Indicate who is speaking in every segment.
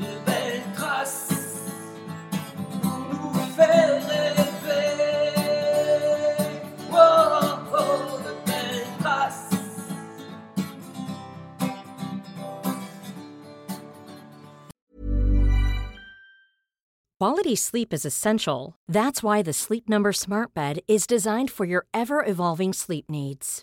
Speaker 1: de belles traces pour nous faire rêver. Oh, oh, de belles traces.
Speaker 2: Quality sleep is essential. That's why the Sleep Number Smart Bed is designed for your ever evolving sleep needs.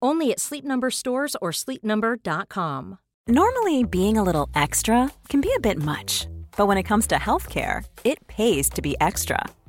Speaker 2: Only at Sleep Number stores or sleepnumber.com.
Speaker 3: Normally, being a little extra can be a bit much, but when it comes to healthcare, it pays to be extra.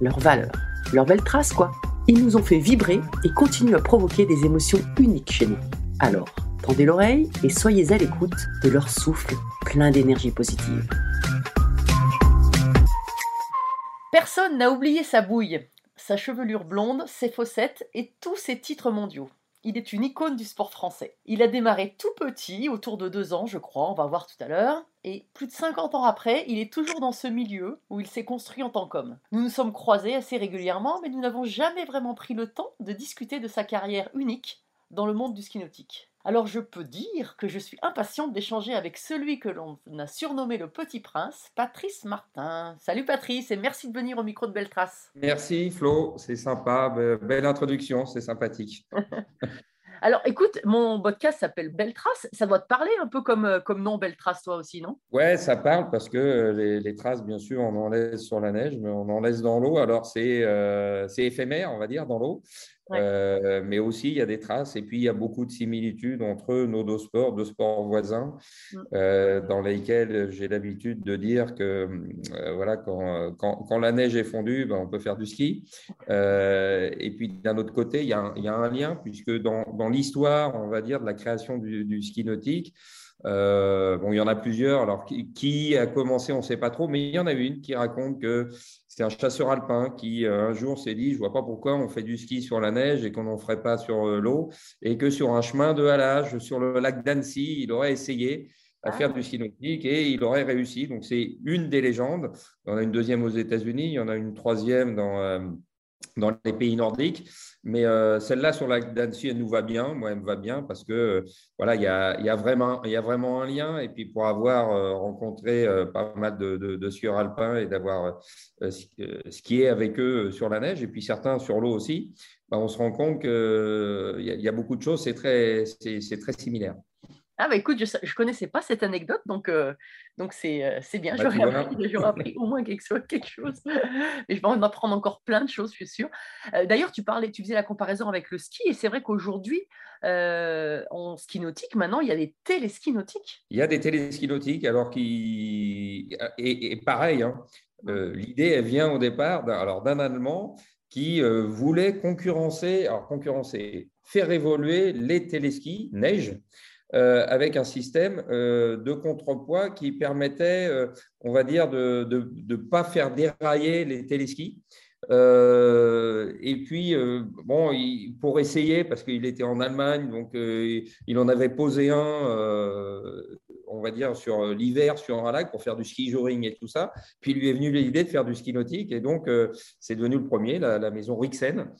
Speaker 4: leurs valeurs, leurs belles traces quoi. Ils nous ont fait vibrer et continuent à provoquer des émotions uniques chez nous. Alors, tendez l'oreille et soyez à l'écoute de leur souffle plein d'énergie positive.
Speaker 5: Personne n'a oublié sa bouille, sa chevelure blonde, ses fossettes et tous ses titres mondiaux. Il est une icône du sport français. Il a démarré tout petit, autour de deux ans, je crois, on va voir tout à l'heure, et plus de 50 ans après, il est toujours dans ce milieu où il s'est construit en tant qu'homme. Nous nous sommes croisés assez régulièrement, mais nous n'avons jamais vraiment pris le temps de discuter de sa carrière unique dans le monde du ski nautique. Alors je peux dire que je suis impatiente d'échanger avec celui que l'on a surnommé le Petit Prince, Patrice Martin. Salut Patrice et merci de venir au micro de Beltrace.
Speaker 6: Merci Flo, c'est sympa, be- belle introduction, c'est sympathique.
Speaker 5: Alors écoute, mon podcast s'appelle Beltrace, ça doit te parler un peu comme, euh, comme nom Beltrace toi aussi, non?
Speaker 6: Ouais, ça parle parce que euh, les, les traces, bien sûr, on en laisse sur la neige, mais on en laisse dans l'eau. Alors c'est euh, c'est éphémère, on va dire, dans l'eau.
Speaker 5: Ouais.
Speaker 6: Euh, mais aussi, il y a des traces et puis il y a beaucoup de similitudes entre nos deux sports, deux sports voisins,
Speaker 5: Mm.
Speaker 6: euh, dans lesquels j'ai l'habitude de dire que euh, voilà, quand, quand, quand la neige est fondue, ben, on peut faire du ski. Et puis d'un autre côté, il y, a un, il y a un lien, puisque dans, dans l'histoire, on va dire, de la création du, du ski nautique, euh, bon, il y en a plusieurs. Alors, qui, qui a commencé, on ne sait pas trop, mais il y en a une qui raconte que c'est un chasseur alpin qui, euh, un jour, s'est dit Je vois pas pourquoi on fait du ski sur la neige et qu'on n'en ferait pas sur euh, l'eau, et que sur un chemin de halage, sur le lac d'Annecy, il aurait essayé à
Speaker 5: Ah.
Speaker 6: faire du ski nautique et il aurait réussi. Donc, c'est une des légendes. Il y en a une deuxième aux États-Unis, il y en a une troisième dans. Dans les pays nordiques. Mais euh, celle-là sur la d'Annecy, elle nous va bien. Moi, elle me va bien parce que euh, voilà, il y a, y, a vraiment, y a vraiment un lien. Et puis pour avoir euh, rencontré pas mal de, de, skieurs alpins et d'avoir ski- skié avec eux sur la neige et puis certains sur l'eau aussi, bah, on se rend compte qu'il y, y a beaucoup de choses. C'est très, c'est très similaire.
Speaker 5: Ah bah écoute, je ne connaissais pas cette anecdote, donc euh, donc c'est euh, bien,
Speaker 6: Bah,
Speaker 5: j'aurais appris, appris au moins quelque chose, quelque chose. Mais je vais en apprendre encore plein de choses, je suis sûre. Euh, D'ailleurs, tu parlais, tu faisais la comparaison avec le ski, et c'est vrai qu'aujourd'hui, euh, en ski nautique, maintenant, il y a des téléskis nautiques.
Speaker 6: Il y a des téléskis nautiques, alors qui et, et pareil, hein, l'idée elle vient au départ d'un Allemand qui voulait concurrencer, alors concurrencer, faire évoluer les téléskis neige euh, avec un système euh, de contrepoids qui permettait, euh, on va dire, de ne pas faire dérailler les téléskis. Et puis, bon, pour essayer, parce qu'il était en Allemagne, donc il en avait posé un, on va dire, sur l'hiver, sur un lac, pour faire du ski joring et tout ça. Puis lui est venu l'idée de faire du ski nautique, et donc euh, c'est devenu le premier, la, la maison Rixen,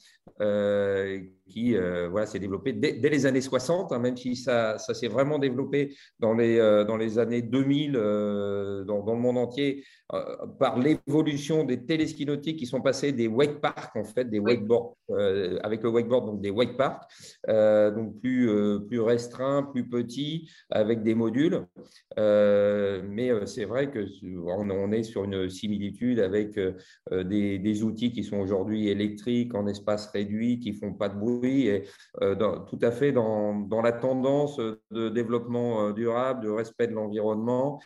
Speaker 6: euh, qui euh, voilà, s'est développée dès, dès les années 60, hein, même si ça, ça s'est vraiment développé dans les, euh, dans les années 2000 euh, dans, dans le monde entier euh, par l'évolution des téléskis nautiques qui sont passés des wake parks, en fait, des wakeboards, euh, avec le wakeboard, donc des wake parks, euh, donc plus, euh, plus restreints, plus petits, avec des modules. Euh, mais euh, c'est vrai que on, on est sur une similitude avec euh, des, outils qui sont aujourd'hui électriques, en espace réduit, qui font pas de bruit, et tout à fait dans, la tendance de développement durable, de respect de l'environnement,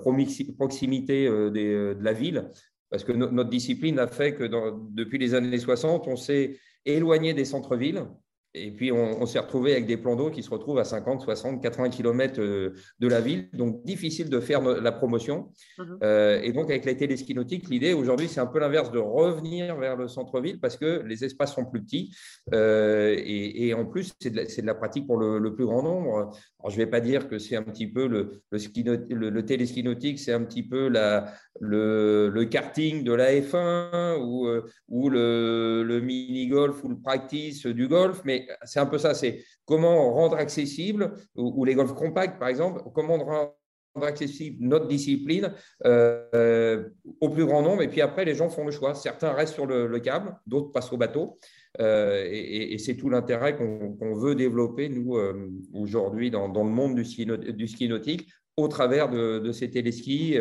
Speaker 6: proximité de la ville. Parce que no- notre discipline a fait que depuis les années 60, on s'est éloigné des centres-villes. Et puis, on, on s'est retrouvé avec des plans d'eau qui se retrouvent à 50, 60, 80 km de la ville. Donc, difficile de faire la promotion.
Speaker 5: Mhm.
Speaker 6: Euh, et donc, avec les téléskis nautiques, l'idée aujourd'hui, c'est un peu l'inverse de revenir vers le centre-ville parce que les espaces sont plus petits. Euh, et, et en plus, c'est de, la- c'est de la pratique pour le, le plus grand nombre. Alors, je ne vais pas dire que c'est un petit peu le, le, ski le, le téléski nautique, c'est un petit peu la, le, le karting de la F1 ou, euh, ou le, le mini-golf ou le practice du golf. Mais c'est un peu ça, c'est comment rendre accessible, ou, les golfs compacts, par exemple, comment rendre accessible notre discipline euh, au plus grand nombre. Et puis après, les gens font le choix. Certains restent sur le, le câble, d'autres passent au bateau. Euh, et c'est tout l'intérêt qu'on veut développer, nous, euh, aujourd'hui, dans, le monde du ski, nautique, au travers de, de ces téléskis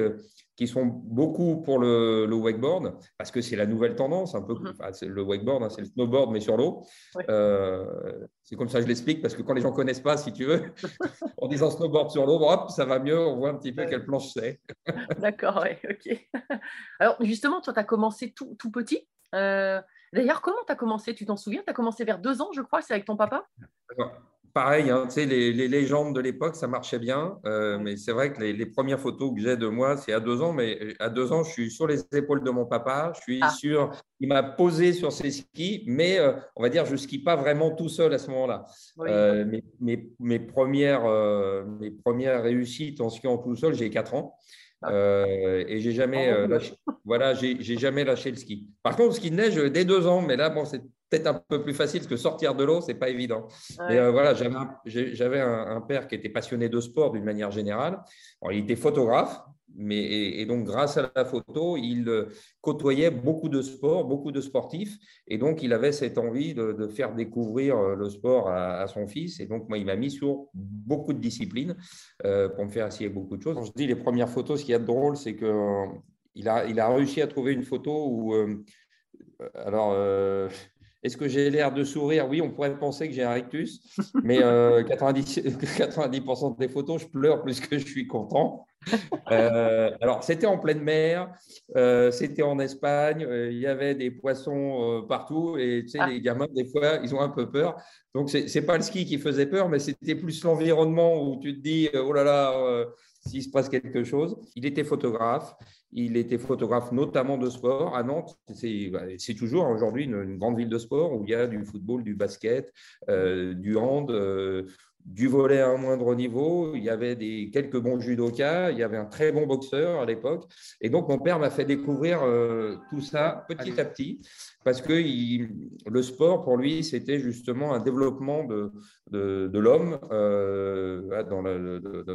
Speaker 6: qui sont beaucoup pour le, le wakeboard, parce que c'est la nouvelle tendance, un peu.
Speaker 5: Mhm.
Speaker 6: enfin, c'est le wakeboard, hein, c'est le snowboard, mais sur l'eau.
Speaker 5: Ouais.
Speaker 6: Euh, c'est comme ça que je l'explique, parce que quand les gens ne connaissent pas, si tu veux, en disant snowboard sur l'eau, hop, ça va mieux, on voit un petit peu
Speaker 5: Ouais.
Speaker 6: quelle planche c'est.
Speaker 5: D'accord, ouais, ok. Alors, justement, toi, tu as commencé tout, tout petit. Euh, D'ailleurs, comment tu as commencé? Tu t'en souviens? Tu as commencé vers deux ans, je crois, c'est avec ton papa?
Speaker 6: Alors, Pareil, hein, les, les légendes de l'époque, ça marchait bien, euh, mais c'est vrai que les, les premières photos que j'ai de moi, c'est à deux ans, mais euh, à deux ans, je suis sur les épaules de mon papa, je suis
Speaker 5: Ah.
Speaker 6: sur, il m'a posé sur ses skis, mais euh, on va dire, je skie pas vraiment tout seul à ce moment-là.
Speaker 5: Oui.
Speaker 6: Euh, mes, mes- mes premières, mes premières réussites en skiant tout seul, j'ai 4 ans.
Speaker 5: Ah.
Speaker 6: Euh, et j'ai jamais, euh, lâché, voilà, j'ai j'ai jamais lâché le ski. Par contre, le ski de neige, dès deux ans, mais là, bon, c'est peut-être un peu plus facile parce que sortir de l'eau, c'est pas évident.
Speaker 5: Ouais.
Speaker 6: Euh, voilà, j'avais un, père qui était passionné de sport d'une manière générale. Alors, il était photographe, mais, et, et donc grâce à la photo, il euh, côtoyait beaucoup de sports, beaucoup de sportifs. Et donc, il avait cette envie de, de faire découvrir euh, le sport à, à son fils. Et donc, moi, il m'a mis sur beaucoup de disciplines euh, pour me faire essayer beaucoup de choses. Quand je dis les premières photos, ce qu'il y a de drôle, c'est qu'il a, il a réussi à trouver une photo où. euh, alors, euh, est-ce que j'ai l'air de sourire? Oui, on pourrait penser que j'ai un rictus, mais euh, 90, 90% des photos, je pleure plus que je suis content. Euh, alors, c'était en pleine mer, euh, c'était en Espagne, euh, il y avait des poissons euh, partout, et tu sais,
Speaker 5: Ah.
Speaker 6: les gamins, des fois, ils ont un peu peur. Donc, c'est n'est pas le ski qui faisait peur, mais c'était plus l'environnement où tu te dis, euh, oh là là, euh, s'il se passe quelque chose. Il était photographe, il était photographe notamment de sport à Nantes. C'est bah, toujours aujourd'hui une, une grande ville de sport où il y a du football, du basket, euh, du hand, euh, du volet à un moindre niveau. Il y avait des, quelques bons judokas, il y avait un très bon boxeur à l'époque. Et donc, mon père m'a fait découvrir euh, tout ça petit à petit parce que il- le sport, pour lui, c'était justement un développement de, de, de l'homme euh, dans,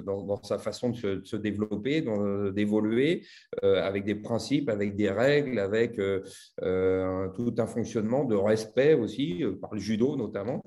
Speaker 6: dans- dans sa façon de se, de se développer, d'évoluer, euh, avec des principes, avec des règles, avec un- tout un fonctionnement de respect aussi, par le judo notamment.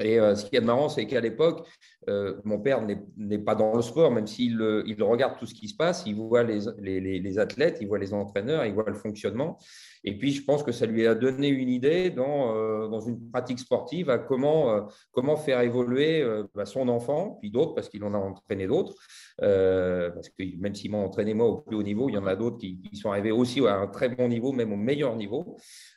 Speaker 6: Et euh, ce qui est marrant, c'est qu'à l'époque, euh, mon père n'est pas dans le sport, même s'il il regarde tout ce qui se passe, il voit les, athlètes, il voit les entraîneurs, il voit le fonctionnement. Et puis, je pense que ça lui a donné une idée dans, euh, une pratique sportive à comment, faire évoluer bah, son enfant, puis d'autres, parce qu'il en a entraîné d'autres. parce que même s'il m'a entraîné moi au plus haut niveau, il y en a d'autres qui, sont arrivés aussi à un très bon niveau, même au meilleur niveau,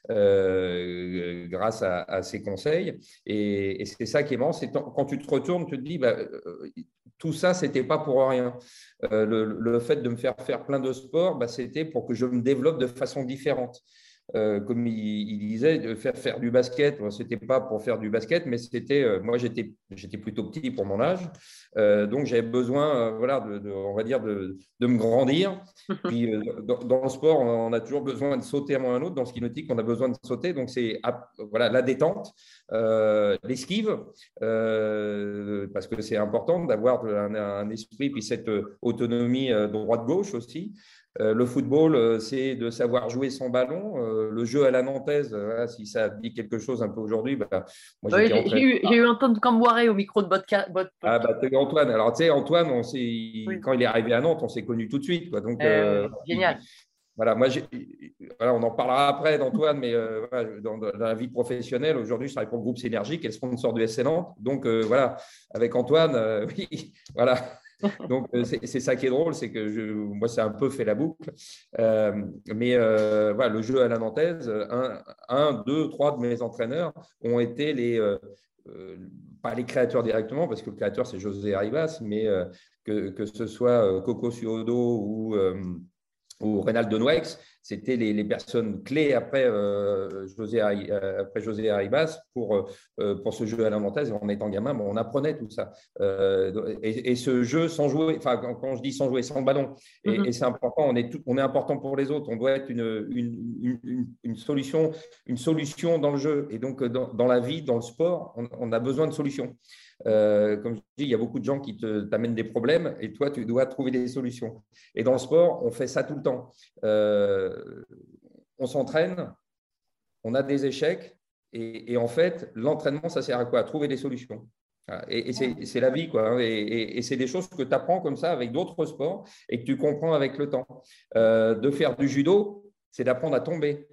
Speaker 6: grâce à, ses conseils. Et, c'est ça qui est marrant, c'est quand tu te retournes, tu te dis, bah, tout ça, c'était pas pour rien. le, le, fait de me faire faire plein de sports, bah, c'était pour que je me développe de façon différente. Euh, comme il, disait, de faire, faire du basket. Ce n'était pas pour faire du basket, mais c'était. Euh, moi, j'étais, j'étais plutôt petit pour mon âge. Euh, donc, j'avais besoin, voilà, de, on va dire, de, de me grandir. Puis, dans, le sport, on a toujours besoin de sauter à un autre. Dans le ski nautique, on a besoin de sauter. Donc, c'est voilà, la détente, l'esquive, parce que c'est important d'avoir un, un, esprit, puis cette autonomie droite-gauche aussi. Euh, le football, euh, c'est de savoir jouer son ballon. Euh, le jeu à la nantaise, si ça dit quelque chose un peu aujourd'hui, bah,
Speaker 5: j'ai eu, eu, Antoine Camboiré au micro de podcast.
Speaker 6: Ah, bah, Antoine. Alors, tu sais, Antoine, on quand il est arrivé à Nantes, on s'est connu tout de suite. Quoi. Donc,
Speaker 5: génial.
Speaker 6: Voilà, moi, voilà, on en parlera après d'Antoine, mais dans, la vie professionnelle, aujourd'hui, je travaille pour le groupe Synergie, qui est le sponsor du SC Nantes. Donc, voilà, avec Antoine, oui, voilà. Donc, euh, c'est ça qui est drôle, c'est que moi, c'est un peu fait la boucle. Euh, mais euh, voilà, le jeu à la nantaise, un, deux, trois de mes entraîneurs ont été les, pas les créateurs directement, parce que le créateur, c'est José Arribas, mais que, que, ce soit Coco Suodo ou ou Reynald Nouex, c'était les, personnes clés après, euh, José, euh, après José Arribas pour, euh, pour ce jeu à l'inventaire. En étant gamin, on apprenait tout ça. Et, ce jeu sans jouer, enfin, quand, je dis sans jouer, sans ballon, et, mm-hmm. c'est important, on est, tout, on est important pour les autres. On doit être une, une, une, solution, une solution dans le jeu. Et donc, dans, dans la vie, dans le sport, on, on a besoin de solutions. Euh, comme je dis, il y a beaucoup de gens qui t'amènent des problèmes et toi, tu dois trouver des solutions. Et dans le sport, on fait ça tout le temps. Euh, on s'entraîne, on a des échecs et, en fait, l'entraînement, ça sert à quoi? À trouver des solutions. Et, c'est la vie, quoi. Hein. Et, c'est des choses que tu apprends comme ça avec d'autres sports et que tu comprends avec le temps. Euh, de faire du judo, c'est d'apprendre à tomber.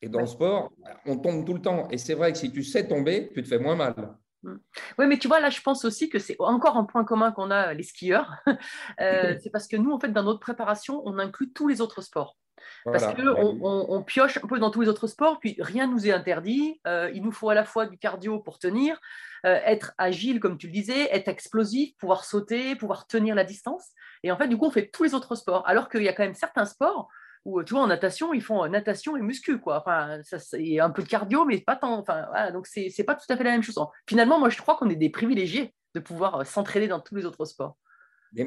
Speaker 6: Et dans le sport, on tombe tout le temps. Et c'est vrai que si tu sais tomber, tu te fais moins mal.
Speaker 5: Mm. Oui, mais tu vois, là, je pense aussi que c'est encore un point commun qu'on a, les skieurs. Euh, c'est parce que nous, en fait, dans notre préparation, on inclut tous les autres sports. Parce qu'on on, pioche un peu dans tous les autres sports, puis rien nous est interdit. Euh, il nous faut à la fois du cardio pour tenir, euh, être agile, comme tu le disais, être explosif, pouvoir sauter, pouvoir tenir la distance. Et en fait, du coup, on fait tous les autres sports. Alors qu'il y a quand même certains sports où, tu vois, en natation, ils font natation et muscu, quoi. Enfin, ça, c'est un peu de cardio, mais pas tant. Enfin, voilà, donc, c'est, c'est pas tout à fait la même chose. Finalement, moi, je crois qu'on est des privilégiés de pouvoir euh, s'entraîner dans tous les autres sports.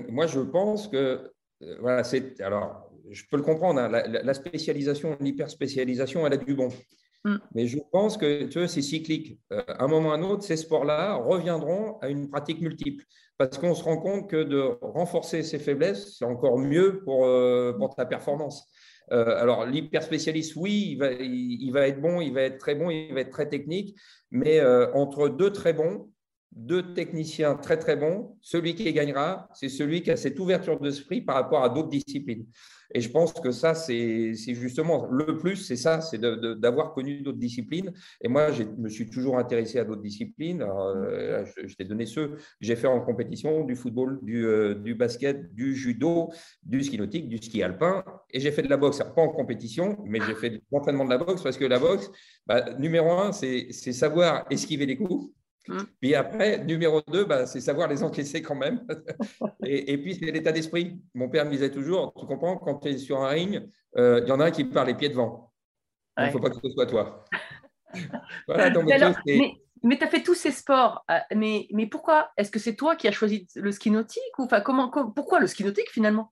Speaker 6: moi, je pense que, euh, voilà, c'est. Alors, je peux le comprendre, hein, la, spécialisation, l'hyperspécialisation, elle a du bon. Mm. Mais je pense que tu vois, c'est cyclique. Euh, à un moment ou à un autre, ces sports-là reviendront à une pratique multiple. Parce qu'on se rend compte que de renforcer ses faiblesses, c'est encore mieux pour, pour ta performance. Euh, alors, l'hyperspécialiste, oui, il va, être bon, il va être très bon, il va être très technique, mais euh, entre deux très bons, deux techniciens très très bons, celui qui gagnera, c'est celui qui a cette ouverture d'esprit par rapport à d'autres disciplines. Et je pense que ça, c'est justement le plus, c'est ça, c'est d'avoir connu d'autres disciplines. Et moi, je me suis toujours intéressé à d'autres disciplines. Euh, je, t'ai donné ceux que j'ai fait en compétition, du football, du, euh, du, basket, du judo, du ski nautique, du ski alpin. Et j'ai fait de la boxe, pas en compétition, mais j'ai fait de l'entraînement de la boxe parce que la boxe, bah, numéro un, c'est savoir esquiver les coups. Mmh. Puis après, numéro 2, bah, c'est savoir les encaisser quand même. et, puis, c'est l'état d'esprit. Mon père me disait toujours, tu comprends, quand tu es sur un ring, euh, il y en a un qui part les pieds devant. Il ne faut pas que ce soit toi.
Speaker 5: voilà, mais, tu as fait tous ces sports, euh, mais, mais pourquoi Est-ce que c'est toi qui as choisi le ski nautique ou, enfin, comment, Pourquoi le ski nautique finalement?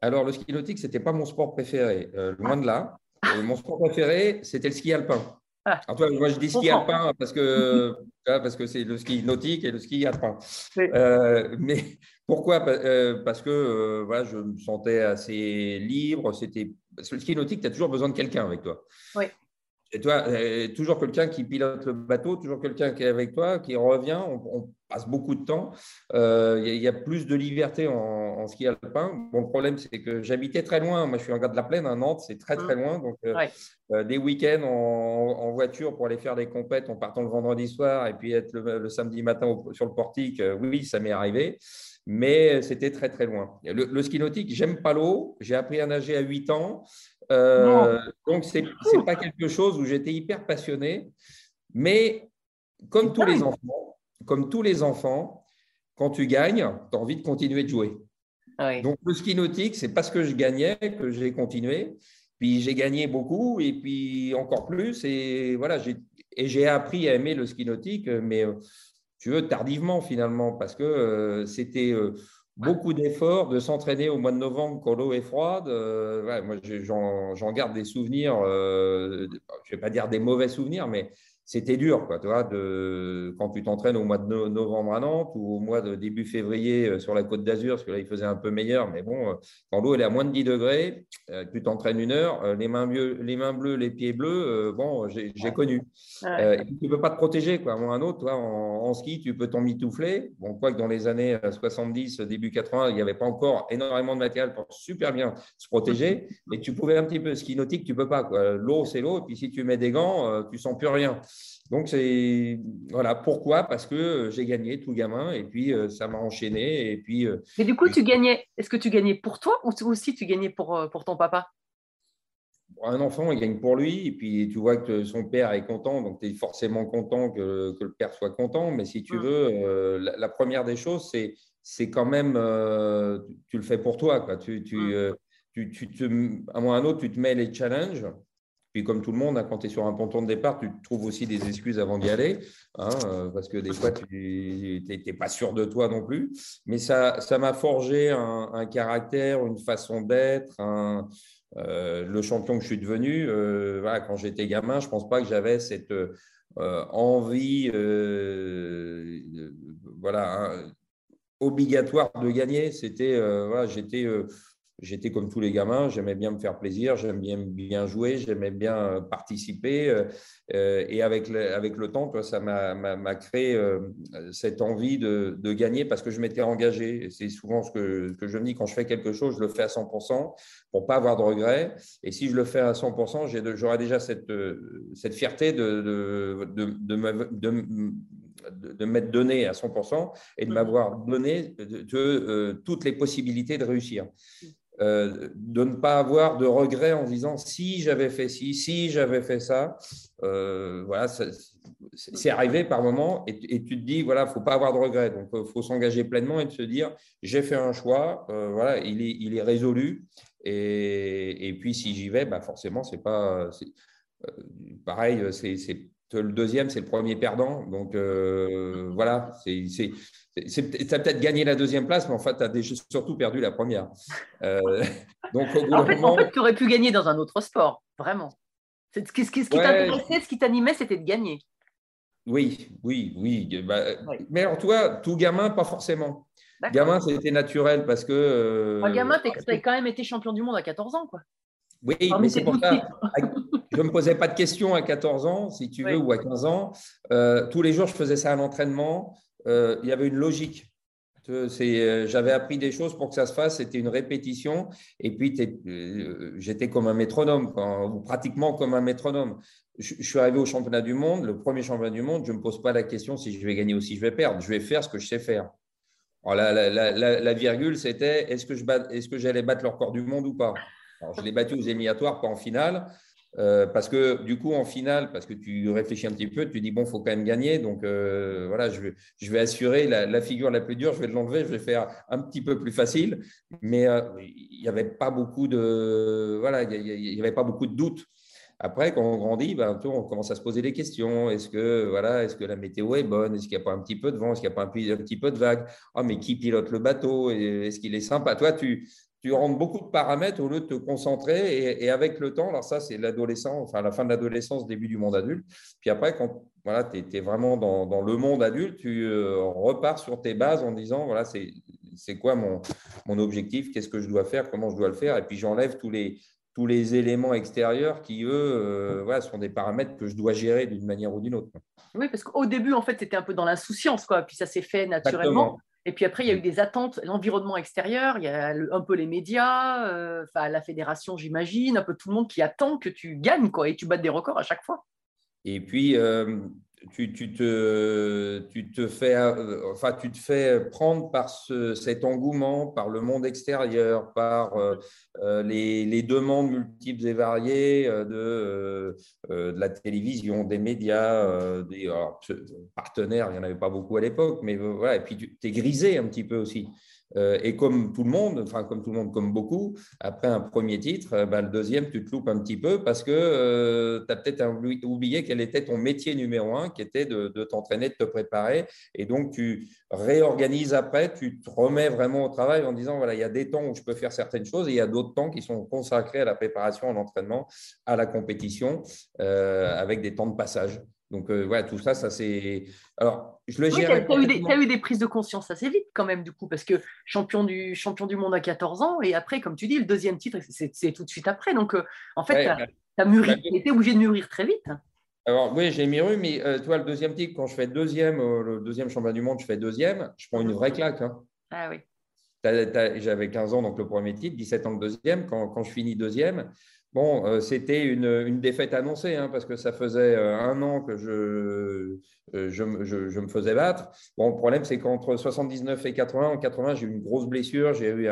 Speaker 6: Alors, le ski nautique, ce n'était pas mon sport préféré, euh, loin de là. mon sport préféré, c'était le ski alpin. Ah. moi, je dis ski alpin parce que parce que c'est le ski nautique et le ski alpin. Euh, mais pourquoi? Euh, Parce que euh, voilà, je me sentais assez libre. C'était le ski nautique, tu as toujours besoin de quelqu'un avec toi.
Speaker 5: Oui.
Speaker 6: Et toi, euh, toujours quelqu'un qui pilote le bateau, toujours quelqu'un qui est avec toi, qui revient. On, on passe beaucoup de temps. Euh, Il y, a plus de liberté en, en ski alpin. Bon, le problème, c'est que j'habitais très loin. Moi, je suis en gars de la plaine, à Nantes, c'est très très loin. Donc, euh,
Speaker 5: Ouais.
Speaker 6: euh, des week-ends en, en voiture pour aller faire des compètes en partant le vendredi soir et puis être le, le samedi matin au- sur le portique, oui, ça m'est arrivé. Mais c'était très très loin. Le, le ski nautique, j'aime pas l'eau. J'ai appris à nager à 8 ans. Euh, donc, c'est n'est pas quelque chose où j'étais hyper passionné. Mais comme tous les enfants, comme tous les enfants, quand tu gagnes, tu as envie de continuer de jouer.
Speaker 5: Ouais.
Speaker 6: Donc, le ski nautique, c'est parce que je gagnais que j'ai continué. Puis, j'ai gagné beaucoup et puis encore plus. Et voilà, j'ai appris à aimer le ski nautique, mais euh, tu veux, tardivement finalement, parce que euh, c'était euh, beaucoup d'efforts de s'entraîner au mois de novembre quand l'eau est froide. Euh, moi, j'en garde des souvenirs, euh, je ne vais pas dire des mauvais souvenirs, mais c'était dur, quoi, tu vois, de, quand tu t'entraînes au mois de no- novembre à Nantes ou au mois de début février euh, sur la côte d'Azur, parce que là, il faisait un peu meilleur, mais bon, euh, quand l'eau est à moins de 10 degrés, euh, tu t'entraînes une heure, les mains, bleues, les mains bleues, les pieds bleus, bon, j'ai connu.
Speaker 5: Ouais.
Speaker 6: Euh, et puis, tu ne peux pas te protéger, quoi. À un autre, toi, en, en ski, tu peux t'emmitoufler. Bon, quoi que dans les années euh, 70, début 80, il n'y avait pas encore énormément de matériel pour super bien se protéger. Mais tu pouvais un petit peu. Ski nautique, tu ne peux pas. quoi. L'eau, c'est l'eau. Et puis, si tu mets des gants, tu ne sens plus rien. Donc, c'est. Voilà. Pourquoi? Parce que euh, j'ai gagné tout gamin. Et puis, euh, ça m'a enchaîné. Et puis, euh,
Speaker 5: Mais du coup, tu gagnais. Est-ce que tu gagnais pour toi ou aussi tu gagnais pour, pour ton papa?
Speaker 6: Un enfant, il gagne pour lui, et puis tu vois que son père est content, donc tu es forcément content que, que le père soit content. Mais si tu
Speaker 5: Mm.
Speaker 6: veux, euh, la, la première des choses, c'est, c'est quand même, tu, le fais pour toi. Quoi. Tu, tu,
Speaker 5: Mm.
Speaker 6: euh, tu, tu te, à un moment ou à un autre, tu te mets les challenges. Puis comme tout le monde, hein, quand tu es sur un ponton de départ, tu trouves aussi des excuses avant d'y aller, hein, euh, parce que des fois, tu n'es pas sûr de toi non plus. Mais ça m'a forgé un, caractère, une façon d'être, euh, le champion que je suis devenu, euh, quand j'étais gamin, je ne pense pas que j'avais cette envie voilà, hein, obligatoire de gagner. C'était, voilà, j'étais, j'étais comme tous les gamins, j'aimais bien me faire plaisir, j'aimais bien, bien jouer, j'aimais bien euh, participer. euh, euh, et avec le, avec le temps, toi, ça m'a, créé euh, cette envie de, de gagner parce que je m'étais engagé. C'est souvent ce que, que je me dis quand je fais quelque chose, je le fais à 100% pour pas avoir de regrets. Et si je le fais à 100%, j'ai de- j'aurai déjà cette, cette fierté de, de, de, de, me- de, de- m'être donné à 100% et de
Speaker 5: Mhm.
Speaker 6: m'avoir donné de, de, euh, toutes les possibilités de réussir. Euh, de ne pas avoir de regrets en disant si j'avais fait ci, si j'avais fait ça. Euh, voilà, c'est arrivé par moment et, tu te dis voilà, faut pas avoir de regrets. Donc, il faut s'engager pleinement et de se dire j'ai fait un choix, euh, voilà, il est, il est résolu. Et, et puis, si j'y vais, bah forcément, c'est pas euh, pareil. C'est le deuxième, c'est le premier perdant. Donc, euh, voilà, c'est- tu as peut-être gagné la deuxième place, mais en fait, tu as surtout perdu la première. Euh, donc, au bout
Speaker 5: En fait,
Speaker 6: moment,
Speaker 5: en fait tu aurais pu gagner dans un autre sport, vraiment. Ce qui, ce qui, ce qui
Speaker 6: Ouais.
Speaker 5: t'intéressait, ce qui t'animait, c'était de gagner.
Speaker 6: oui, oui, oui. Bah,
Speaker 5: Oui.
Speaker 6: Mais alors, toi, tout gamin, pas forcément. Gamin, c'était naturel parce que. euh,
Speaker 5: Un gamin, t'es- t'as quand même été champion du monde à 14 ans, quoi.
Speaker 6: Oui, mais c'est pour ça. Je ne me posais pas de questions à 14 ans, si tu veux,
Speaker 5: Oui.
Speaker 6: ou à 15 ans. Euh, tous les jours, je faisais ça à l'entraînement. Euh, il y avait une logique. Euh, J'avais appris des choses pour que ça se fasse. C'était une répétition. Et puis, euh, j'étais comme un métronome, ou pratiquement comme un métronome. Je, suis arrivé au championnat du monde, le premier championnat du monde. Je ne me pose pas la question si je vais gagner ou si je vais perdre. Je vais faire ce que je sais faire. Alors, la, la- la- virgule, c'était est-ce que, j'allais battre le record du monde ou pas? Je l'ai battu aux éliminatoires, pas en finale. Euh, parce que du coup, en finale, parce que tu réfléchis un petit peu, tu dis bon, il faut quand même gagner. Donc euh, voilà, je vais, assurer la, figure la plus dure, je vais l'enlever, je vais faire un petit peu plus facile. Mais euh, il n'y avait pas beaucoup de voilà, il n'y avait pas beaucoup de doutes. Après, quand on grandit, ben, on commence à se poser des questions. Est-ce que, voilà, est-ce que la météo est bonne? Est-ce qu'il n'y a pas un petit peu de vent? Est-ce qu'il n'y a pas un, petit- peu de vague Ah, mais qui pilote le bateau? Est-ce qu'il est sympa? Toi, tu, tu rentres beaucoup de paramètres au lieu de te concentrer. Et, et avec le temps, alors ça, c'est l'adolescence, enfin la fin de l'adolescence, début du monde adulte. Puis après, quand voilà, tu es, vraiment dans, dans le monde adulte, tu euh, repars sur tes bases en disant voilà, c'est quoi mon, mon objectif Qu'est-ce que je dois faire Comment je dois le faire Et puis j'enlève tous les tous les éléments extérieurs qui, eux, voilà, sont des paramètres que je dois gérer d'une manière ou d'une autre.
Speaker 5: Oui, parce qu'au début, en fait, c'était un peu dans l'insouciance, quoi. Puis ça s'est fait naturellement. Et puis après, il y a eu des attentes, l'environnement extérieur, il y a un peu les médias, euh, la fédération, j'imagine, un peu tout le monde qui attend que tu gagnes quoi, et tu battes des records à chaque fois.
Speaker 6: Et puis, euh, tu, te, tu, te fais, euh, enfin, tu te fais prendre par cet engouement, par le monde extérieur, par euh, euh, les, demandes multiples et variées de, la télévision, des médias, des partenaires, il n'y en avait pas beaucoup à l'époque, mais voilà, et puis tu es grisé un petit peu aussi. Euh, et comme tout le monde, enfin comme tout le monde, comme beaucoup, après un premier titre, euh, bah, le deuxième, tu te loupes un petit peu parce que euh, tu as peut-être oublié quel était ton métier numéro un, qui était de, t'entraîner, de te préparer. Et donc, tu réorganises après, tu te remets vraiment au travail en disant, voilà, il y a des temps où je peux faire certaines choses et il y a d'autres temps qui sont consacrés à la préparation, à l'entraînement, à la compétition, avec des temps de passage. Donc, voilà, tout ça, ça c'est. Alors, je le
Speaker 5: oui, Tu as, eu des prises de conscience assez vite, quand même, du coup, parce que champion du, champion du monde à 14 ans, et après, comme tu dis, le deuxième titre, c'est tout de suite après. Donc, en fait, tu as, mûri, tu étais obligé de mûrir très vite.
Speaker 6: Alors, oui, j'ai mûri, mais tu vois, le deuxième titre, quand je fais deuxième, le deuxième champion du monde, je fais deuxième, je prends une vraie claque. Hein.
Speaker 5: Ah oui.
Speaker 6: J'avais 15 ans, donc le premier titre, 17 ans le deuxième. Quand, quand je finis deuxième, Bon, euh, c'était une, défaite annoncée, hein, parce que ça faisait euh, un an que je, euh, je, me faisais battre. Bon, le problème, c'est qu'entre 79 et 80, en 80, j'ai eu une grosse blessure. J'ai eu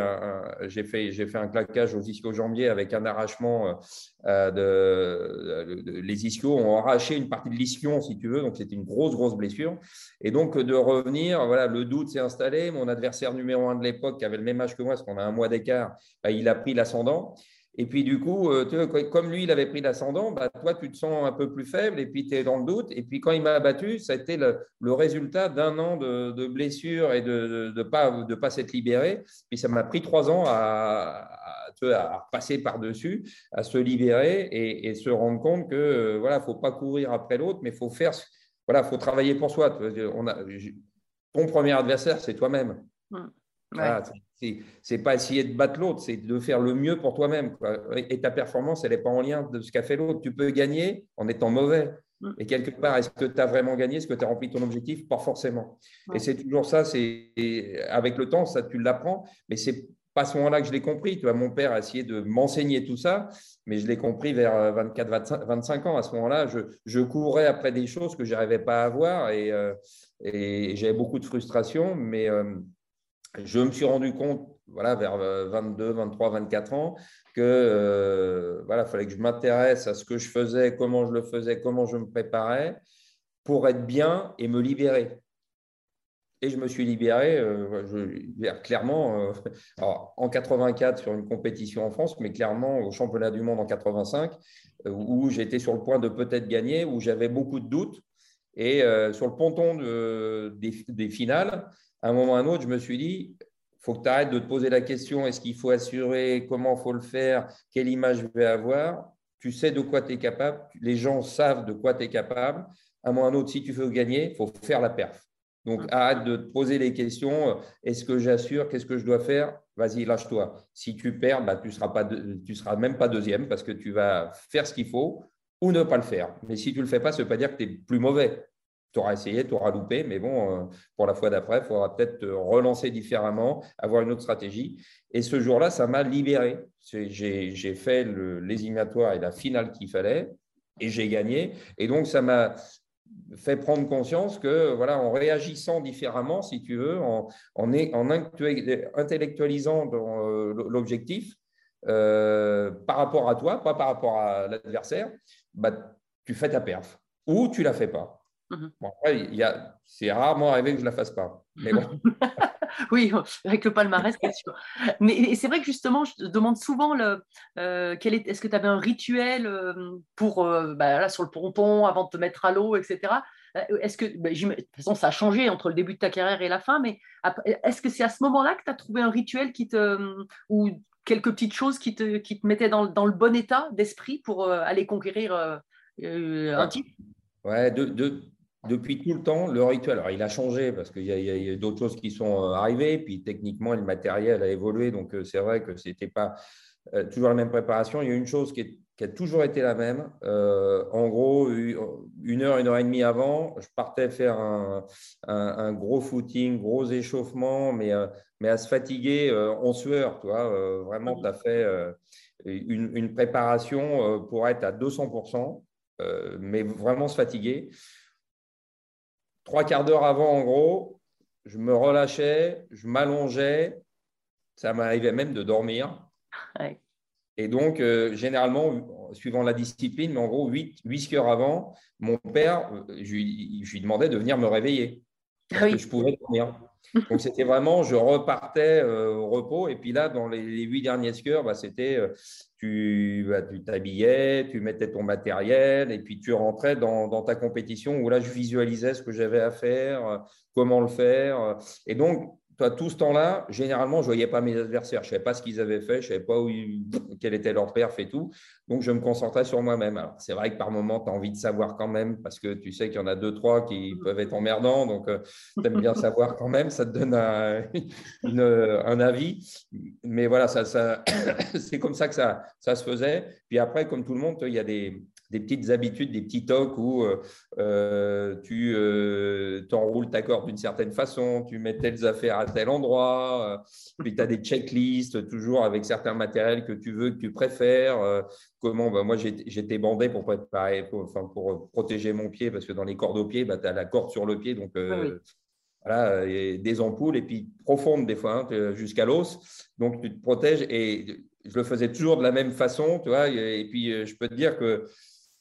Speaker 6: j'ai fait, j'ai fait un claquage aux ischio-jambiers avec un arrachement de, les ischios ont arraché une partie de l'ischion, si tu veux. Donc, c'était une grosse, grosse blessure. Et donc, de revenir, voilà, le doute s'est installé. Mon adversaire numéro un de l'époque, qui avait le même âge que moi, parce qu'on a un mois d'écart, bah, il a pris l'ascendant. Et puis, du coup, euh, comme lui, il avait pris l'ascendant, bah, toi, tu te sens un peu plus faible et puis tu es dans le doute. Et puis, quand il m'a battu, ça a été le, résultat d'un an de, blessures et de ne pas, de pas s'être libéré. Puis, ça m'a pris trois ans à, à, passer par-dessus, à se libérer et, se rendre compte que euh, voilà, faut pas courir après l'autre, mais faut faire, voilà, faut travailler pour soi. Ton premier adversaire, c'est toi-même. Mmh. C'est pas essayer de battre l'autre, c'est de faire le mieux pour toi-même. Et ta performance, elle n'est pas en lien de ce qu'a fait l'autre. Tu peux gagner en étant mauvais. Mm. Et quelque part, est-ce que tu as vraiment gagné? Est-ce que tu as rempli ton objectif? Pas forcément. Et c'est toujours ça. C'est Avec le temps, ça, tu l'apprends. Mais c'est pas à ce moment-là que je l'ai compris. Tu vois, mon père a essayé de m'enseigner tout ça, mais je l'ai compris vers 24, 25, ans. À ce moment-là, je, je, courais après des choses que je n'arrivais pas à avoir et, euh, et j'avais beaucoup de frustration. Mais euh, je me suis rendu compte, voilà, vers 22, 23, 24 ans, que euh, voilà, fallait que je m'intéresse à ce que je faisais, comment je le faisais, comment je me préparais pour être bien et me libérer. Et je me suis libéré euh, clairement euh, en 84 sur une compétition en France, mais clairement au championnat du monde en 85, où j'étais sur le point de peut-être gagner, où j'avais beaucoup de doutes. Et sur le ponton des, des finales, à un moment ou à un autre, je me suis dit, il faut que tu arrêtes de te poser la question, est-ce qu'il faut assurer, comment il faut le faire, quelle image je vais avoir. Tu sais de quoi tu es capable, les gens savent de quoi tu es capable. À un moment ou à un autre, si tu veux gagner, il faut faire la perf. Donc, arrête de te poser les questions. Est-ce que j'assure Qu'est-ce que je dois faire? Vas-y, lâche-toi. Si tu perds, bah, tu ne seras, pas seras même pas deuxième parce que tu vas faire ce qu'il faut ou ne pas le faire. Mais si tu ne le fais pas, ça ne veut pas dire que tu es plus mauvais tu auras essayé, tu auras loupé, mais bon, euh, pour la fois d'après, il faudra peut-être te relancer différemment, avoir une autre stratégie. Et ce jour-là, ça m'a libéré. J'ai fait l'éliminatoire et la finale qu'il fallait, et j'ai gagné. Et donc, ça m'a fait prendre conscience que, voilà, en réagissant différemment, si tu veux, en, en, intellectualisant euh, l'objectif euh, par rapport à toi, pas par rapport à l'adversaire, bah, tu fais ta perf ou tu la fais pas. Mhm. Bon, c'est rarement arrivé que je ne la fasse pas. Mais bon.
Speaker 5: oui, avec le palmarès, c'est sûr. Mais c'est vrai que justement, je te demande souvent le, euh, quel est, est-ce que tu avais un rituel euh, pour, euh, bah, là, sur le ponton avant de te mettre à l'eau, etc. Est-ce que, bah, de toute façon, ça a changé entre le début de ta carrière et la fin, mais est-ce que c'est à ce moment-là que tu as trouvé un rituel qui te, ou quelques petites choses qui te, qui te mettaient dans, dans le bon état d'esprit pour aller conquérir un titre?
Speaker 6: Ouais, depuis tout le temps, le rituel, alors il a changé parce qu'il y a, d'autres choses qui sont euh, arrivées, puis techniquement, le matériel a évolué, donc euh, c'est vrai que ce n'était pas euh, toujours la même préparation. Il y a une chose qui, est- qui a toujours été la même. Euh, en gros, une heure, une heure et demie avant, je partais faire un, un- un gros footing, gros échauffement, mais, euh, mais à se fatiguer en sueur. Tu vois, vraiment, tu as fait une, une préparation pour être à 200%, euh, mais vraiment se fatiguer. Trois quarts d'heure avant, en gros, je me relâchais, je m'allongeais. Ça m'arrivait même de dormir.
Speaker 5: Ouais.
Speaker 6: Et donc, euh, généralement, suivant la discipline, mais en gros, 8, 8 heures avant, mon père, euh, je lui, je lui demandais de venir me réveiller. Parce
Speaker 5: Oui.
Speaker 6: que je pouvais dormir. Donc, c'était vraiment, je repartais euh, au repos. Et puis là, dans les, 8 dernières heures, bah, c'était, euh, tu bah, tu t'habillais, tu mettais ton matériel, et puis tu rentrais dans, dans ta compétition où là, je visualisais ce que j'avais à faire, euh, comment le faire. Et donc, toi, tout ce temps-là, généralement, je ne voyais pas mes adversaires. Je ne savais pas ce qu'ils avaient fait, je ne savais pas où ils- quel était leur perf et tout. Donc, je me concentrais sur moi-même. Alors, c'est vrai que par moment, tu as envie de savoir quand même, parce que tu sais qu'il y en a deux, trois qui peuvent être emmerdants. Donc, tu aimes bien savoir quand même, ça te donne un, une- un avis. Mais voilà, ça, ça, c'est comme ça que ça, ça se faisait. Puis après, comme tout le monde, il y a des, des petites habitudes, des petits tocs où euh, euh, tu euh, t'enroules ta corde d'une certaine façon, tu mets telles affaires à tel endroit, euh, puis tu as des checklists toujours avec certains matériels que tu veux, que tu préfères. comment bah, Moi, j'étais bandé pour préparer, pour, enfin, pour protéger mon pied, parce que dans les cordes au pied, bah, tu as la corde sur le pied, donc
Speaker 5: Ah oui.
Speaker 6: voilà, et des ampoules, et puis profondes des fois, hein, jusqu'à l'os. Donc, tu te protèges, et je le faisais toujours de la même façon, tu vois, et, puis je peux te dire que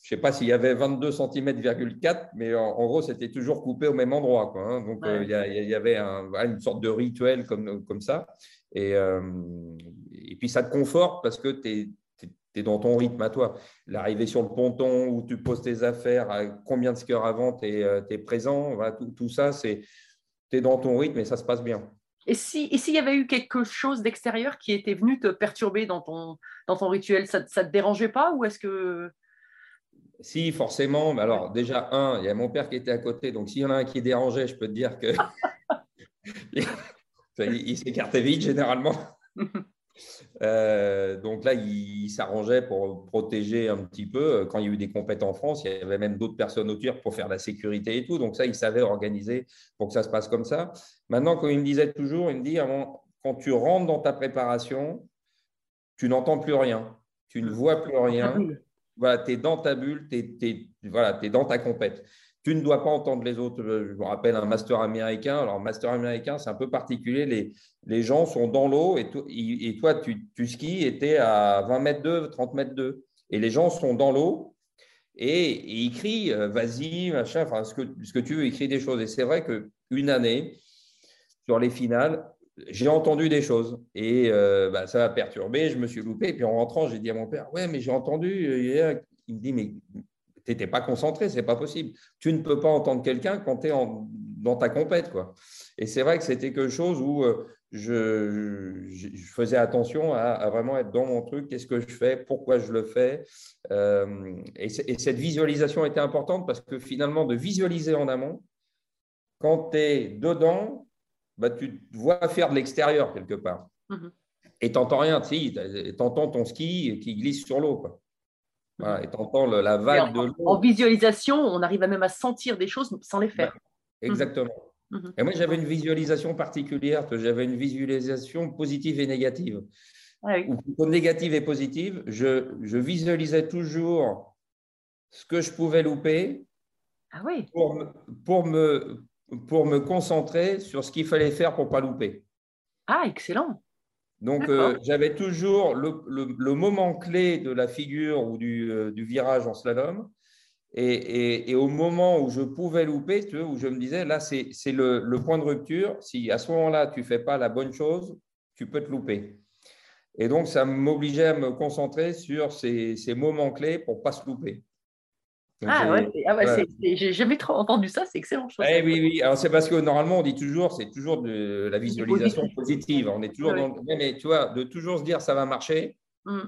Speaker 6: je ne sais pas s'il y avait 22 cm,4, mais en, en gros, c'était toujours coupé au même endroit. Quoi, hein. Donc, euh,
Speaker 5: Ouais.
Speaker 6: il y, avait un- une sorte de rituel comme, comme ça. Et, euh, et puis, ça te conforte parce que tu es, dans ton rythme à toi. L'arrivée sur le ponton où tu poses tes affaires, à combien de skieurs avant tu es, présent, voilà, tout, tout ça, tu es dans ton rythme et ça se passe bien.
Speaker 5: Et si s'il y avait eu quelque chose d'extérieur qui était venu te perturber dans ton, dans ton rituel, ça ne te dérangeait pas ou est-ce que...
Speaker 6: Si, forcément. Mais alors, déjà, un, il y a mon père qui était à côté. Donc, s'il y en a un qui dérangeait, je peux te dire que il, il s'écartait vite, généralement. Euh, donc là, il, il s'arrangeait pour protéger un petit peu. Quand il y a eu des compètes en France, il y avait même d'autres personnes au tir pour faire la sécurité et tout. Donc ça, il savait organiser pour que ça se passe comme ça. Maintenant, comme il me disait toujours, il me dit, quand tu rentres dans ta préparation, tu n'entends plus rien. Tu ne vois plus rien
Speaker 5: Ah.
Speaker 6: Voilà, tu es dans ta bulle, tu es, voilà, es dans ta compète. Tu ne dois pas entendre les autres. Je me rappelle un master américain. Alors, master américain, c'est un peu particulier. Les, les gens sont dans l'eau et, to- et toi, tu, tu skis et tu es à 20 mètres d'eux, 30 mètres d'eux. Et les gens sont dans l'eau et, et ils crient euh, vas-y, machin, enfin, ce que, ce que tu veux, ils crient des choses. Et c'est vrai qu'une année, sur les finales, j'ai entendu des choses et euh, bah, ça m'a perturbé. Je me suis loupé. Et puis en rentrant, j'ai dit à mon père Ouais, mais j'ai entendu. euh. Il me dit Mais tu n'étais pas concentré, c'est pas possible. Tu ne peux pas entendre quelqu'un quand tu es en- dans ta compète. Quoi. Et c'est vrai que c'était quelque chose où euh, je, faisais attention à, vraiment être dans mon truc. Qu'est-ce que je fais? Pourquoi je le fais? Et, et cette visualisation était importante parce que finalement, de visualiser en amont, quand tu es dedans, bah, tu te vois faire de l'extérieur quelque part.
Speaker 5: Mhm.
Speaker 6: Et tu n'entends rien, tu entends ton ski qui glisse sur l'eau. quoi. Voilà, et tu entends la vague de l'eau.
Speaker 5: en visualisation, on arrive à même à sentir des choses sans les faire.
Speaker 6: Exactement.
Speaker 5: Mhm.
Speaker 6: Et moi, j'avais une visualisation particulière, j'avais une visualisation positive et négative.
Speaker 5: Ah oui.
Speaker 6: Ou plutôt négative et positive. Je, je visualisais toujours ce que je pouvais louper
Speaker 5: Ah oui.
Speaker 6: pour me, pour me, pour me concentrer sur ce qu'il fallait faire pour ne pas louper.
Speaker 5: Ah, excellent.
Speaker 6: Donc, euh, j'avais toujours le, le- le moment clé de la figure ou du, euh, du virage en slalom. Et, et- et au moment où je pouvais louper, tu vois, où je me disais, là, c'est le, le point de rupture. Si à ce moment-là, tu ne fais pas la bonne chose, tu peux te louper. Et donc, ça m'obligeait à me concentrer sur ces, ces moments clés pour ne pas se louper.
Speaker 5: Ah
Speaker 6: j'ai-
Speaker 5: ouais, ah ouais,
Speaker 6: voilà.
Speaker 5: c'est- c'est- j'ai jamais trop entendu ça, c'est excellent. je
Speaker 6: Eh oui, oui. Alors, c'est parce que normalement, on dit toujours, c'est toujours de la visualisation positive. On est toujours dans le- Mais tu vois, de toujours se dire ça va marcher.
Speaker 5: Mm.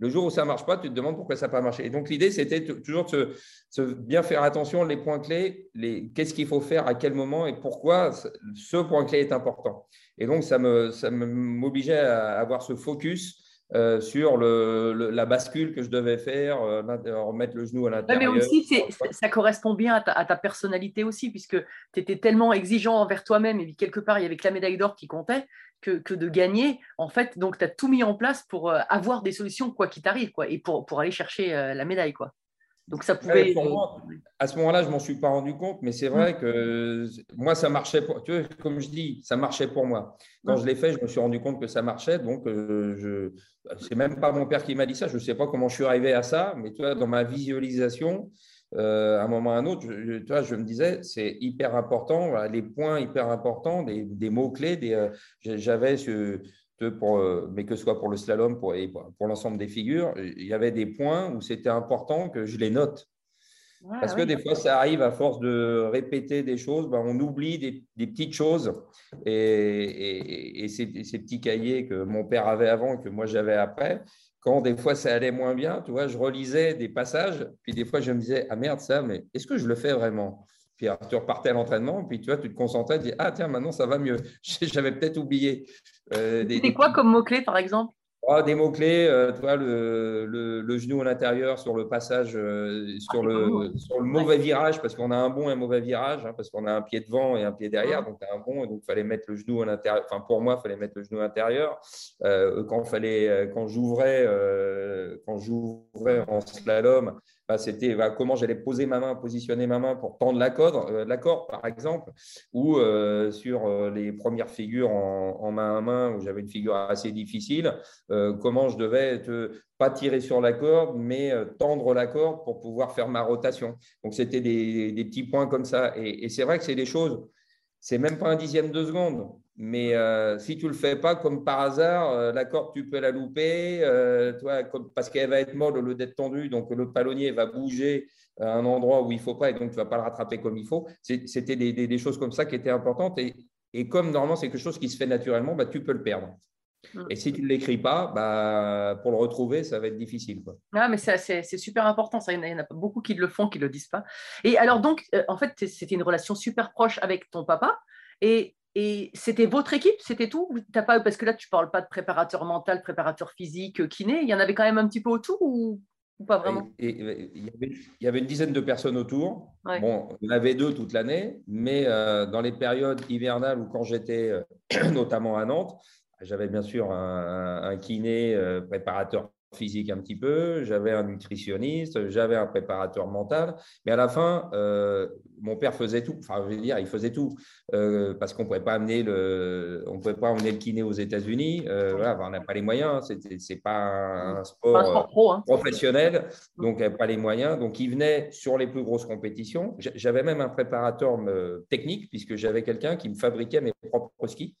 Speaker 6: Le jour où ça ne marche pas, tu te demandes pourquoi ça n'a pas marché. Et donc, l'idée, c'était toujours de se, se bien faire attention, les points clés, les, qu'est-ce qu'il faut faire, à quel moment et pourquoi ce- point clé est important. Et donc, ça me- ça me- m'obligeait à avoir ce focus euh, sur le, le- la bascule que je devais faire, euh, l'int- remettre le genou à
Speaker 5: Ouais,
Speaker 6: l'intérieur.
Speaker 5: mais aussi, ça correspond bien à ta, à ta personnalité aussi, puisque tu étais tellement exigeant envers toi-même, et puis quelque part, il y avait que la médaille d'or qui comptait, que, que de gagner. En fait, donc, tu as tout mis en place pour euh, avoir des solutions, quoi qu'il t'arrive, quoi, et pour, pour aller chercher euh, la médaille. quoi. Donc, ça pouvait.
Speaker 6: Ouais, pour moi, à ce moment-là, je m'en suis pas rendu compte, mais c'est vrai que moi, ça marchait. Pour, tu vois, comme je dis, ça marchait pour moi. Quand
Speaker 5: Mm.
Speaker 6: je l'ai fait, je me suis rendu compte que ça marchait. Donc, euh, je, c'est même pas mon père qui m'a dit ça. Je ne sais pas comment je suis arrivé à ça, mais tu vois, dans ma visualisation, euh, à un moment ou à un autre, je, je- tu vois, je me disais, c'est hyper important. voilà, les points hyper importants, des, des mots clés. Des, euh, j'avais ce, pour, euh, mais que ce soit pour le slalom pour, et pour, l'ensemble des figures, il y avait des points où c'était important que je les note.
Speaker 5: Ouais,
Speaker 6: Parce que des fois, ça arrive à force de répéter des choses, ben, on oublie des, des petites choses. Et, et- et ces, ces petits cahiers que mon père avait avant et que moi j'avais après, quand des fois ça allait moins bien, tu vois, je relisais des passages, puis des fois je me disais, ah merde, ça, mais est-ce que je le fais vraiment? Puis alors, tu repartais à l'entraînement, puis tu vois, tu te concentrais, tu dis, ah tiens, maintenant ça va mieux. J'avais peut-être oublié. euh, des-
Speaker 5: C'était quoi comme mot-clé, par exemple?
Speaker 6: Ah, des mots-clés, euh, tu vois, le, le- le genou à l'intérieur sur le passage, euh, sur,
Speaker 5: Ah,
Speaker 6: le, sur le mauvais virage, parce qu'on a un bon et un mauvais virage, hein, parce qu'on a un pied devant et un pied derrière, donc tu as un bon, et donc il fallait mettre le genou à l'intérieur. Enfin, pour moi, il fallait mettre le genou à l'intérieur. Euh, quand, fallait, quand j'ouvrais quand j'ouvrais en slalom, bah, c'était bah, comment j'allais poser ma main, positionner ma main pour tendre la corde, euh, la corde par exemple, ou euh, sur euh, les premières figures en, main à main, où j'avais une figure assez difficile, euh, comment je devais te, pas tirer sur la corde, mais tendre la corde pour pouvoir faire ma rotation. Donc, c'était des, des petits points comme ça. Et, et c'est vrai que c'est des choses, c'est même pas un dixième de seconde. Mais euh, si tu ne le fais pas, comme par hasard, euh, la corde, tu peux la louper, euh, toi, comme- parce qu'elle va être molle au lieu d'être tendue, donc le palonnier va bouger à un endroit où il ne faut pas, et donc tu ne vas pas le rattraper comme il faut. C'était des, des- des choses comme ça qui étaient importantes. Et, et comme normalement, c'est quelque chose qui se fait naturellement, bah, tu peux le perdre. Et si tu ne l'écris pas, bah, pour le retrouver, ça va être difficile. quoi.
Speaker 5: Ah, mais c'est super important, ça. Il y en a- il y en a pas beaucoup qui le font, qui ne le disent pas. Et alors, donc, euh, en fait, c'était une relation super proche avec ton papa. Et, et c'était votre équipe, c'était tout? Ou t'as pas, Parce que là, tu ne parles pas de préparateur mental, préparateur physique, kiné. Il y en avait quand même un petit peu autour ou, ou pas vraiment?
Speaker 6: Et- et- il, y avait, il y avait une dizaine de personnes autour.
Speaker 5: Ouais.
Speaker 6: Bon, il y en avait deux toute l'année, mais euh, dans les périodes hivernales ou quand j'étais euh, notamment à Nantes, j'avais bien sûr un, un- un kiné, euh, préparateur physique un petit peu, j'avais un nutritionniste, j'avais un préparateur mental, mais à la fin, euh, mon père faisait tout. Enfin, je veux dire, il faisait tout euh, parce qu'on ne pouvait pas amener le, on pouvait pas emmener le kiné aux États-Unis. Euh, voilà, on n'a pas les moyens. C'était, c'est pas un sport.
Speaker 5: Pas un sport pro, hein.
Speaker 6: professionnel, donc n'avait pas les moyens. Donc, il venait sur les plus grosses compétitions. J'avais même un préparateur technique, puisque j'avais quelqu'un qui me fabriquait mes propres skis.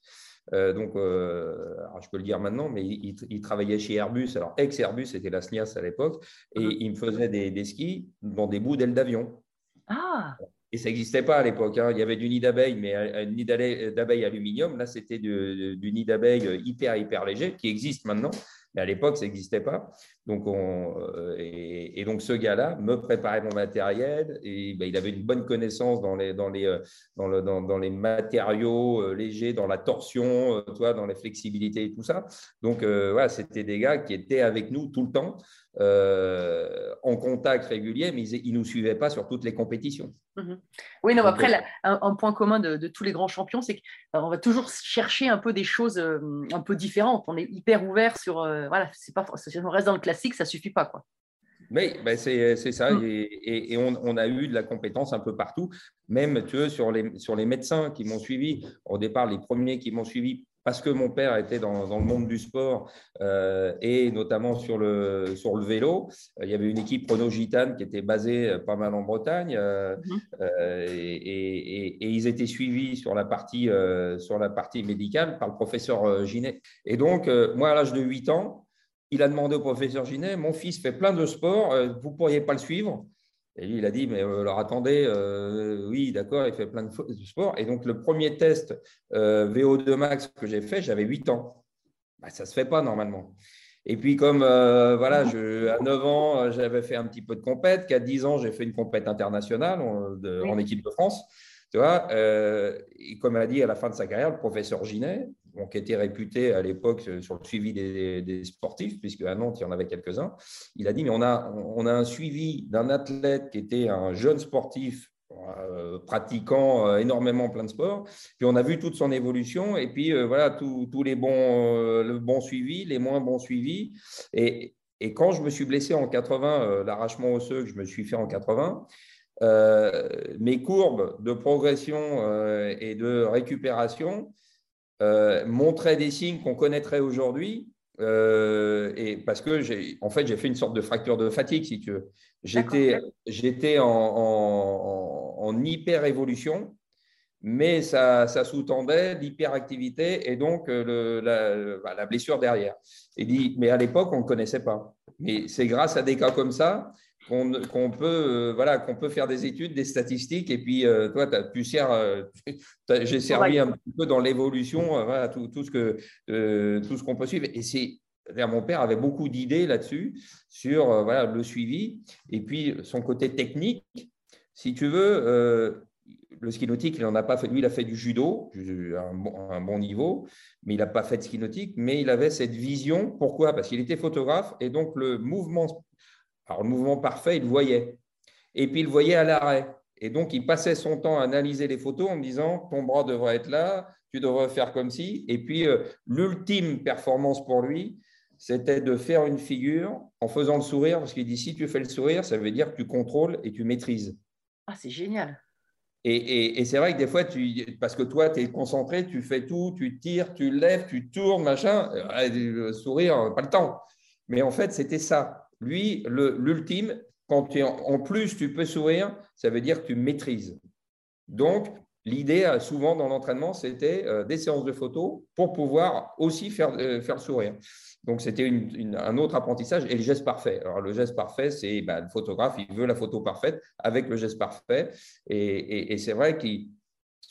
Speaker 6: Euh, donc, euh, alors, je peux le dire maintenant, mais il, il- il travaillait chez Airbus. Alors, ex-Airbus, c'était la SNIAS à l'époque, et
Speaker 5: Mhm.
Speaker 6: il me faisait des, des skis dans des bouts d'ailes d'avion.
Speaker 5: Ah,
Speaker 6: Et ça n'existait pas à l'époque. hein. Il y avait du nid d'abeille, mais un nid d'abeille d'abeille aluminium. Là, c'était du, du nid d'abeille hyper, hyper léger, qui existe maintenant. Mais à l'époque, ça n'existait pas. Donc, on, euh, et, donc, ce gars-là me préparait mon matériel. Et ben, il avait une bonne connaissance dans les, euh, matériaux euh, légers, dans la torsion, toi, dans les flexibilités et tout ça. Donc, voilà, c'était des gars qui étaient avec nous tout le temps, euh, en contact régulier, mais ils ne nous suivaient pas sur toutes les compétitions.
Speaker 5: Oui, non, mais
Speaker 6: Donc,
Speaker 5: après,
Speaker 6: euh,
Speaker 5: un, un point commun de, de tous les grands champions, c'est qu'on va toujours chercher un peu des choses euh, un peu différentes. On est hyper ouvert sur. euh, voilà, c'est pas, si on reste dans le classique, ça suffit pas. Quoi.
Speaker 6: Oui, ben c'est ça.
Speaker 5: Mm.
Speaker 6: Et, et- et on, on a eu de la compétence un peu partout, même tu vois, sur, les, sur les médecins qui m'ont suivi. Au départ, les premiers qui m'ont suivi, parce que mon père était dans, dans le monde du sport euh, et notamment sur le, sur le vélo. Euh, Il y avait une équipe Renault Gitane qui était basée euh, pas mal en Bretagne euh,
Speaker 5: Mhm.
Speaker 6: et, et- et- et ils étaient suivis sur la partie, euh, sur la partie médicale par le professeur Ginet. Et donc, moi, à l'âge de 8 ans, il a demandé au professeur Ginet, mon fils fait plein de sport, vous ne pourriez pas le suivre? Et lui, il a dit, mais euh, alors attendez, euh, oui, d'accord, il fait plein de, fo- de sport. Et donc, le premier test euh, VO2 max que j'ai fait, j'avais 8 ans. Bah, ça ne se fait pas normalement. Et puis, comme euh, voilà, je, à 9 ans, j'avais fait un petit peu de compète, qu'à 10 ans, j'ai fait une compète internationale en, de-
Speaker 5: Oui.
Speaker 6: en équipe de France. Tu vois, euh, et comme a dit à la fin de sa carrière, le professeur Ginet, qui était réputé à l'époque sur le suivi des, sportifs, puisque à Nantes, il y en avait quelques-uns. Il a dit, mais on a, on a un suivi d'un athlète qui était un jeune sportif euh, pratiquant énormément plein de sports. Puis on a vu toute son évolution et puis voilà tous les bons, le bon suivi, les moins bons suivis. Et, et quand je me suis blessé en 80, l'arrachement osseux que je me suis fait en 80, euh, mes courbes de progression euh, et de récupération euh, montraient des signes qu'on connaîtrait aujourd'hui. et parce que j'ai, en fait, j'ai fait une sorte de fracture de fatigue, si tu veux. J'étais, j'étais en, en, hyper évolution, mais ça, ça sous-tendait l'hyperactivité et donc le, la, bah, la, blessure derrière. Et dit, mais à l'époque, on ne connaissait pas. Mais c'est grâce à des cas comme ça qu'on peut, euh, voilà, qu'on peut faire des études, des statistiques, et puis euh, toi, tu sers, euh, j'ai servi un petit peu dans l'évolution, voilà, tout, tout, ce que tout ce qu'on peut suivre. Et c'est mon père avait beaucoup d'idées là-dessus, sur voilà, le suivi, et puis son côté technique. Si tu veux, le ski nautique, il en a pas fait. Lui, il a fait du judo, un bon, un bon niveau, mais il n'a pas fait de ski nautique. Mais il avait cette vision. Pourquoi? Parce qu'il était photographe et donc le mouvement alors, le mouvement parfait, il le voyait. Et puis, il le voyait à l'arrêt. Et donc, il passait son temps à analyser les photos en me disant ton bras devrait être là, tu devrais faire comme ci. Et puis, euh, l'ultime performance pour lui, c'était de faire une figure en faisant le sourire, parce qu'il dit si tu fais le sourire, ça veut dire que tu contrôles et tu maîtrises.
Speaker 5: Ah, c'est génial.
Speaker 6: Et, c'est vrai que des fois, tu, parce que toi, tu es concentré, tu fais tout, tu tires, tu lèves, tu tournes, machin, le sourire, pas le temps. Mais en fait, c'était ça. Lui, l'ultime, quand en, plus tu peux sourire, ça veut dire que tu maîtrises. Donc, l'idée, euh, souvent dans l'entraînement, c'était euh, des séances de photos pour pouvoir aussi faire, euh, faire sourire. Donc, c'était un autre apprentissage et le geste parfait. Alors, le geste parfait, c'est bah, le photographe, il veut la photo parfaite avec le geste parfait. et c'est vrai qu'il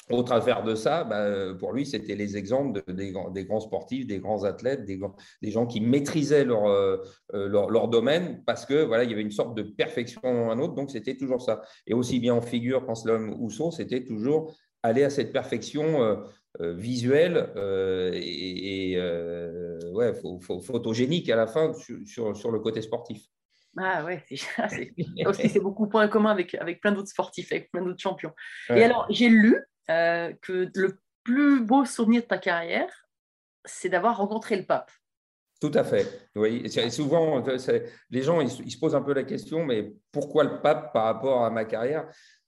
Speaker 6: au travers de ça, bah, pour lui, c'était les exemples des, grands sportifs, des grands athlètes, des, gens qui maîtrisaient euh, euh, leur, domaine parce que voilà, il y avait une sorte de perfection à un autre. Donc, c'était toujours ça. Et aussi bien en figure qu'en slalom ou saut, c'était toujours aller à cette perfection euh, visuelle et, ouais, photogénique à la fin sur, le côté sportif.
Speaker 5: Ah ouais, c'est beaucoup de points communs avec, avec plein d'autres sportifs, avec plein d'autres champions. Et alors, j'ai lu euh, que le plus beau souvenir de ta carrière, c'est d'avoir rencontré le pape.
Speaker 6: Tout à fait. Oui. souvent, les gens ils, se posent un peu la question, mais pourquoi le pape par rapport à ma carrière?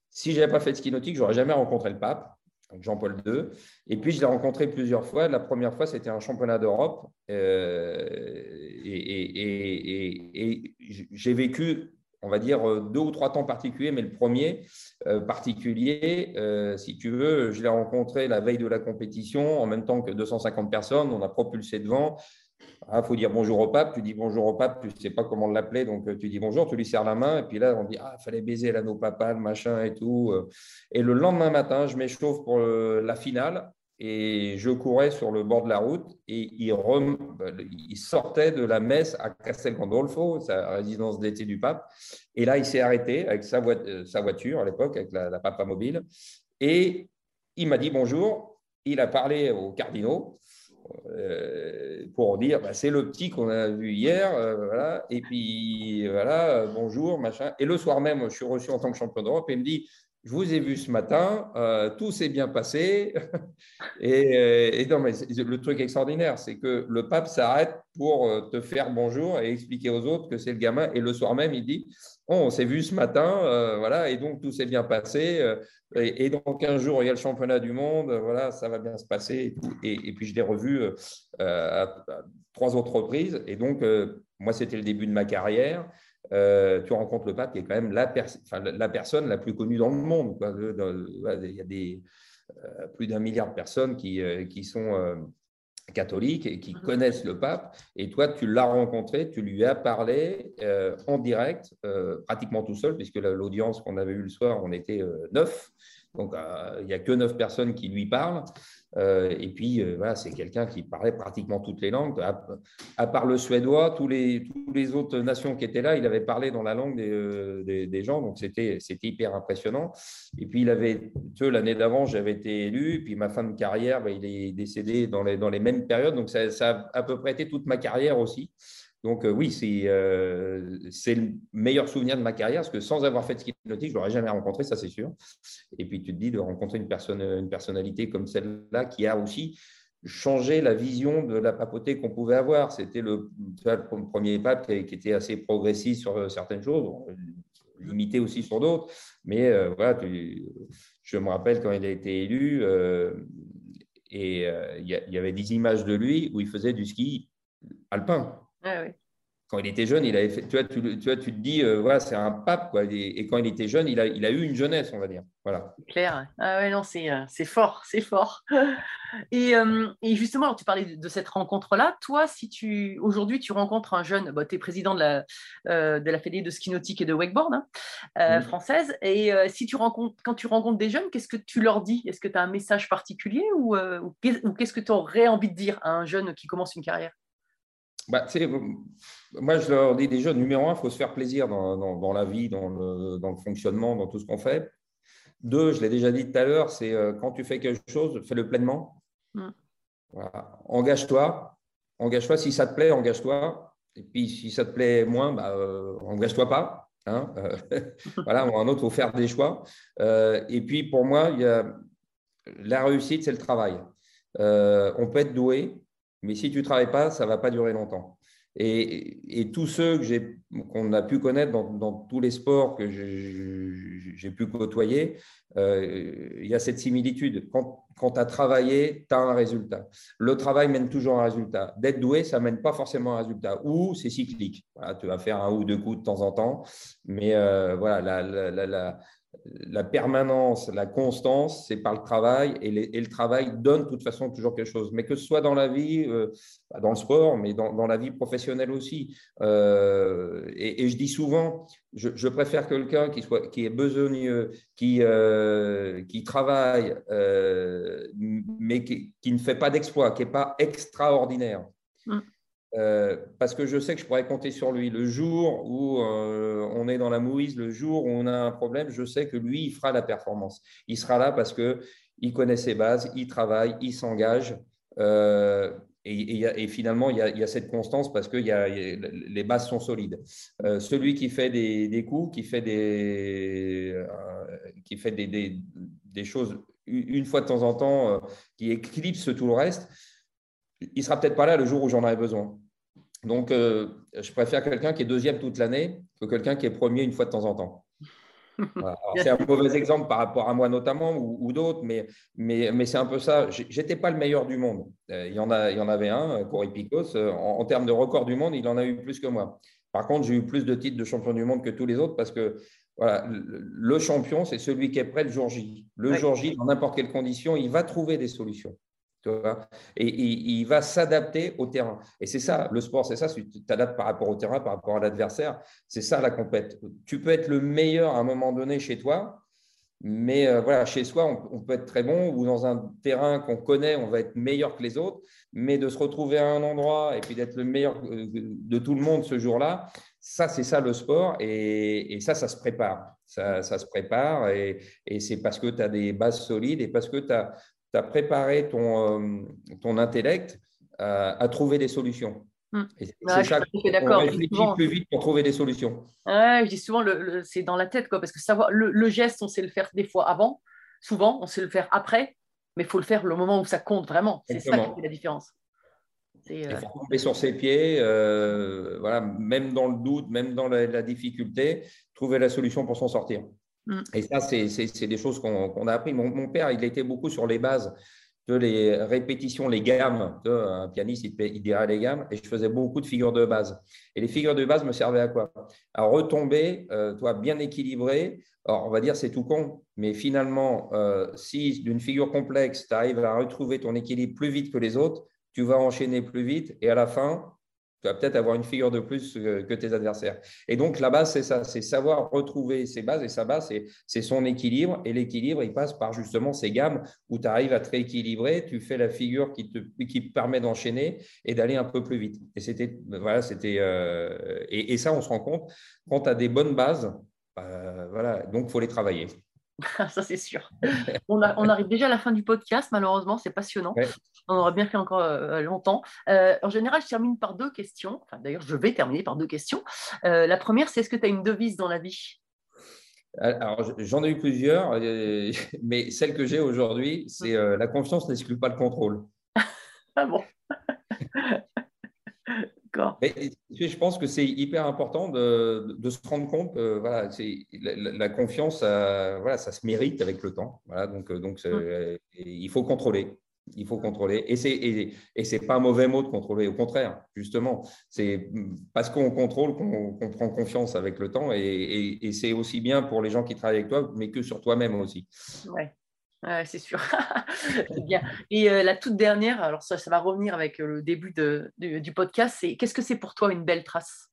Speaker 6: Si je n'avais pas fait de ski nautique, j'aurais jamais rencontré le pape, Jean-Paul II. Et puis, je l'ai rencontré plusieurs fois. La première fois, c'était un championnat d'Europe. Euh, et j'ai vécu on va dire, euh, deux ou trois temps particuliers, mais le premier euh, particulier, euh, si tu veux, je l'ai rencontré la veille de la compétition, en même temps que 250 personnes, on a propulsé devant. Il ah, faut dire bonjour au pape, tu dis bonjour au pape, tu ne sais pas comment l'appeler, donc tu dis bonjour, tu lui serres la main, et puis là, on dit, ah, fallait baiser l'anneau papal, machin et tout. Et le lendemain matin, je m'échauffe pour la finale, et je courais sur le bord de la route et il, sortait de la messe à Castel Gandolfo, sa résidence d'été du pape. Et là, il s'est arrêté avec sa, euh, voiture à l'époque, avec la, Papa Mobile. Et il m'a dit bonjour. Il a parlé aux cardinaux euh, pour dire bah, c'est le petit qu'on a vu hier. Euh. Et puis voilà, bonjour, machin. Et le soir même, je suis reçu en tant que champion d'Europe et il me dit je vous ai vu ce matin, euh, tout s'est bien passé. et, non, mais le truc extraordinaire, c'est que le pape s'arrête pour euh, te faire bonjour et expliquer aux autres que c'est le gamin. Et le soir même, il dit oh, On s'est vu ce matin, euh, voilà, et donc tout s'est bien passé. et, dans 15 jours, il y a le championnat du monde, voilà, ça va bien se passer. Et, puis, je l'ai revu à, trois autres reprises. Et donc, moi, c'était le début de ma carrière. Euh, tu rencontres le pape qui est quand même la, la personne la plus connue dans le monde. Il y a des, euh, plus d'un milliard de personnes qui, euh, qui sont catholiques et qui mhm. connaissent le pape. Et toi, tu l'as rencontré, tu lui as parlé en direct, pratiquement tout seul, puisque l'audience qu'on avait eue le soir, on était neuf. Donc, il n'y a que neuf personnes qui lui parlent. Euh, et puis, euh, c'est quelqu'un qui parlait pratiquement toutes les langues. À, part le suédois, tous les, autres nations qui étaient là, il avait parlé dans la langue des, euh, gens. Donc, c'était hyper impressionnant. Et puis, il avait, l'année d'avant, j'avais été élu. Puis, ma fin de carrière, ben, il est décédé dans les, dans les mêmes périodes. Donc, ça, a à peu près été toute ma carrière aussi. Donc euh, oui, euh, c'est le meilleur souvenir de ma carrière, parce que sans avoir fait de ski nautique, je l'aurais jamais rencontré, ça c'est sûr. Et puis tu te dis de rencontrer une, personne, une personnalité comme celle-là qui a aussi changé la vision de la papauté qu'on pouvait avoir. C'était le, premier étape qui, était assez progressiste sur euh, certaines choses, limité aussi sur d'autres. Mais voilà, je me rappelle quand il a été élu, et il y, avait des images de lui où il faisait du ski alpin.
Speaker 5: Ah
Speaker 6: quand il était jeune, il avait fait, tu, vois, tu, tu, vois, tu te dis, euh, voilà, c'est un pape. Quoi, et, quand il était jeune, il a, il a eu une jeunesse, on va dire. Voilà.
Speaker 5: Clair. Ah ouais, non, c'est, euh, c'est fort, c'est fort. Et, euh, et, justement, alors, tu parlais de, cette rencontre-là. Toi, si tu aujourd'hui tu rencontres un jeune, bah, tu es président de la, de la Fédé de ski nautique et de wakeboard hein, française, et si tu rencontres, quand tu rencontres des jeunes, qu'est-ce que tu leur dis? Est-ce que tu as un message particulier ou, ou qu'est-ce que tu aurais envie de dire à un jeune qui commence une carrière?
Speaker 6: Bah, moi, je leur dis déjà, numéro un, il faut se faire plaisir dans, dans, la vie, dans le, dans le, fonctionnement, dans tout ce qu'on fait. Deux, je l'ai déjà dit tout à l'heure, c'est euh, quand tu fais quelque chose, fais-le pleinement. Mm. Voilà. Engage-toi. Engage-toi. Si ça te plaît, engage-toi. Et puis, si ça te plaît moins, bah, euh, engage-toi pas. Hein euh, voilà, un autre, il faut faire des choix. et puis, pour moi, il y a, la réussite, c'est le travail. on peut être doué, mais si tu ne travailles pas, ça ne va pas durer longtemps. Et, tous ceux qu'on a pu connaître dans, tous les sports que j'ai pu côtoyer, euh, il y a cette similitude. Quand, tu as travaillé, tu as un résultat. Le travail mène toujours un résultat. D'être doué, ça ne mène pas forcément un résultat. Ou c'est cyclique. Tu vas faire un ou deux coups de temps en temps. Mais euh, voilà, la, la permanence, la constance, c'est par le travail et, le travail donne de toute façon toujours quelque chose. Mais que ce soit dans la vie, euh, dans le sport, mais dans, la vie professionnelle aussi. Euh, et, je dis souvent, je, préfère quelqu'un qui, soit, qui est besogneux, qui, euh, qui travaille, mais qui, ne fait pas d'exploit, qui n'est pas extraordinaire. Mmh. Euh, parce que je sais que je pourrais compter sur lui. Le jour où euh, on est dans la mouise, le jour où on a un problème, je sais que lui, il fera la performance. Il sera là parce qu'il connaît ses bases, il travaille, il s'engage. Euh, et, finalement, il y, a, cette constance parce que les bases sont solides. celui qui fait des, coups, qui fait des, choses une fois de temps en temps, qui éclipse tout le reste, il ne sera peut-être pas là le jour où j'en aurai besoin. Donc, euh, je préfère quelqu'un qui est deuxième toute l'année que quelqu'un qui est premier une fois de temps en temps. C'est un mauvais exemple par rapport à moi notamment ou, d'autres, mais, mais, mais c'est un peu ça. J'étais pas le meilleur du monde. Euh, il y en, a, il y en avait un, Cory Picos. Euh, en, termes de record du monde, il en a eu plus que moi. Par contre, j'ai eu plus de titres de champion du monde que tous les autres parce que voilà, le champion, c'est celui qui est prêt le jour J. Le jour J, dans n'importe quelle condition, il va trouver des solutions et, il va s'adapter au terrain. Et c'est ça, le sport, c'est ça, tu t'adaptes par rapport au terrain, par rapport à l'adversaire. C'est ça la compète. Tu peux être le meilleur à un moment donné chez toi, mais euh, voilà, chez soi, on, peut être très bon, ou dans un terrain qu'on connaît, on va être meilleur que les autres, mais de se retrouver à un endroit et puis d'être le meilleur euh, de tout le monde ce jour-là, ça, c'est ça le sport, et, ça, ça se prépare. Ça, se prépare, et, et c'est parce que tu as des bases solides et parce que tu as, tu as préparé ton, euh, ton intellect à, trouver des solutions.
Speaker 5: Hmm. c'est ça
Speaker 6: qu'on réfléchit plus vite pour trouver des solutions.
Speaker 5: je dis souvent, le, c'est dans la tête, quoi, parce que savoir le, geste, on sait le faire des fois avant, souvent, on sait le faire après, mais il faut le faire le moment où ça compte vraiment. C'est ça qui fait la différence.
Speaker 6: Il faut euh, tomber sur ses pieds, euh, voilà, même dans le doute, même dans la difficulté, trouver la solution pour s'en sortir. Mm. Et ça, c'est des choses qu'on a appris. Mon, père, il était beaucoup sur les bases de les répétitions, les gammes. Un pianiste, il, dirait les gammes. Et je faisais beaucoup de figures de base. Et les figures de base me servaient à quoi? À retomber, euh, toi, bien équilibré. Alors, on va dire c'est tout con, mais finalement, euh, si d'une figure complexe, tu arrives à retrouver ton équilibre plus vite que les autres, tu vas enchaîner plus vite et à la fin, tu vas peut-être avoir une figure de plus que, que tes adversaires. Et donc, la base, c'est ça, c'est savoir retrouver ses bases. Et sa base, c'est- son équilibre. Et l'équilibre, il passe par justement ces gammes où tu arrives à te rééquilibrer, tu fais la figure qui te, qui permet d'enchaîner et d'aller un peu plus vite. Et c'était, voilà, c'était, euh, et, et ça, on se rend compte quand tu as des bonnes bases, bah, voilà, donc il faut les travailler.
Speaker 5: Ça, c'est sûr. On, a- on arrive déjà à la fin du podcast, malheureusement, c'est passionnant.
Speaker 6: Ouais.
Speaker 5: On aurait bien fait encore euh, longtemps. Euh, en général, je termine par deux questions. Enfin, D'ailleurs, je vais terminer par deux questions. Euh, la première, c'est est-ce que tu as une devise dans la vie?
Speaker 6: Alors, j'en ai eu plusieurs, mais celle que j'ai aujourd'hui, c'est la confiance n'exclut pas le contrôle.
Speaker 5: Ah bon?
Speaker 6: Je pense que c'est hyper important de, de se rendre compte que voilà, c'est, la, confiance, ça, voilà, ça se mérite avec le temps. Voilà, donc, euh, donc c'est- et il faut contrôler. Il faut contrôler. Et c'est et, et c'est pas un mauvais mot de contrôler. Au contraire, justement, c'est parce qu'on contrôle qu'on prend confiance avec le temps. Et, et- et c'est aussi bien pour les gens qui travaillent avec toi, mais que sur toi-même aussi.
Speaker 5: Ouais, Ouais, c'est sûr. c'est bien. Et euh, la toute dernière, alors ça, ça va revenir avec euh, le début de- du, du podcast, c'est qu'est-ce que c'est pour toi une belle trace?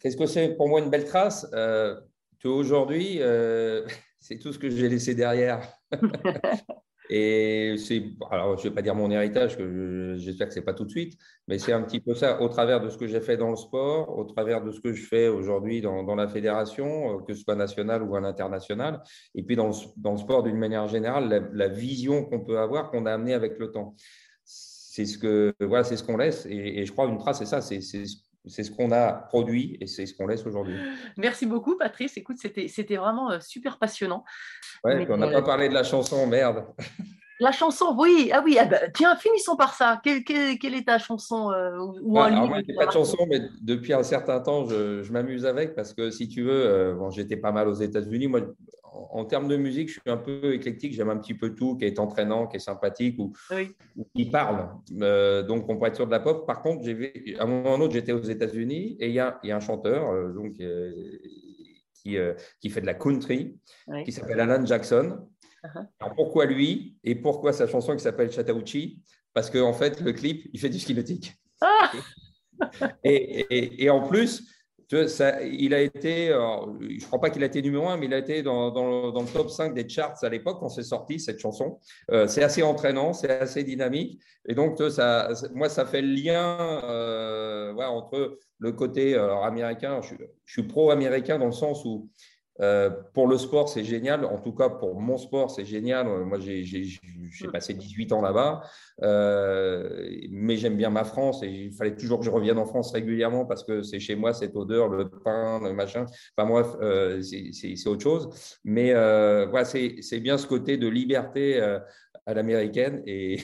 Speaker 6: Qu'est-ce que c'est pour moi une belle trace? Euh, Aujourd'hui, euh, c'est tout ce que j'ai laissé derrière. Et c'est, alors je ne vais pas dire mon héritage, que je- j'espère que ce n'est pas tout de suite, mais c'est un petit peu ça, au travers de ce que j'ai fait dans le sport, au travers de ce que je fais aujourd'hui dans, dans la fédération, euh, que ce soit national ou à l'international, et puis dans le, dans le sport d'une manière générale, la, vision qu'on peut avoir, qu'on a amenée avec le temps. C'est ce que voilà, c'est ce qu'on laisse, et, je crois une trace, c'est ça, c'est c'est- c'est ce qu'on a produit et c'est ce qu'on laisse aujourd'hui.
Speaker 5: Merci beaucoup, Patrice. Écoute, c'était vraiment euh, super passionnant.
Speaker 6: Ouais,
Speaker 5: Mais,
Speaker 6: puis on n'a
Speaker 5: euh,
Speaker 6: pas parlé de la chanson, merde.
Speaker 5: La chanson, oui, ah oui, ah bah, tiens, finissons par ça. Quelle, quelle- quelle est ta chanson euh, ou-
Speaker 6: alors
Speaker 5: livre
Speaker 6: moi,
Speaker 5: t'a
Speaker 6: pas de chanson, mais depuis un certain temps, je, je m'amuse avec parce que si tu veux, euh, bon, j'étais pas mal aux États-Unis. Moi, en, termes de musique, je suis un peu éclectique. J'aime un petit peu tout qui est entraînant, qui est sympathique ou,
Speaker 5: Oui.
Speaker 6: ou qui parle. Euh, donc, on pourrait être sur de la pop. Par contre, à un moment ou un autre, j'étais aux États-Unis et il y a, il y a un chanteur euh, donc, euh, qui, qui fait de la country
Speaker 5: Oui.
Speaker 6: qui s'appelle Alan Jackson.
Speaker 5: Uh-huh.
Speaker 6: Alors, pourquoi lui et pourquoi sa chanson qui s'appelle Chattahoochee? Parce qu'en en fait, le clip, il fait du ski nautique.
Speaker 5: Ah
Speaker 6: Et, et- et en plus, tu vois, il a été, je ne crois pas qu'il a été numéro un, mais il a été dans, le, top 5 des charts à l'époque quand c'est sorti cette chanson. Euh, c'est assez entraînant, c'est assez dynamique. Et donc, ça, moi, ça fait le lien euh, ouais, entre le côté alors, américain. Je suis pro-américain dans le sens où euh, pour le sport, c'est génial. En tout cas, pour mon sport, c'est génial. Euh, Moi, j'ai j'ai passé 18 ans là-bas, Euh, mais j'aime bien ma France et il fallait toujours que je revienne en France régulièrement parce que c'est chez moi cette odeur, le pain, le machin. Enfin bref, euh, c'est- autre chose. Mais euh, voilà, c'est c'est bien ce côté de liberté euh, à l'américaine et,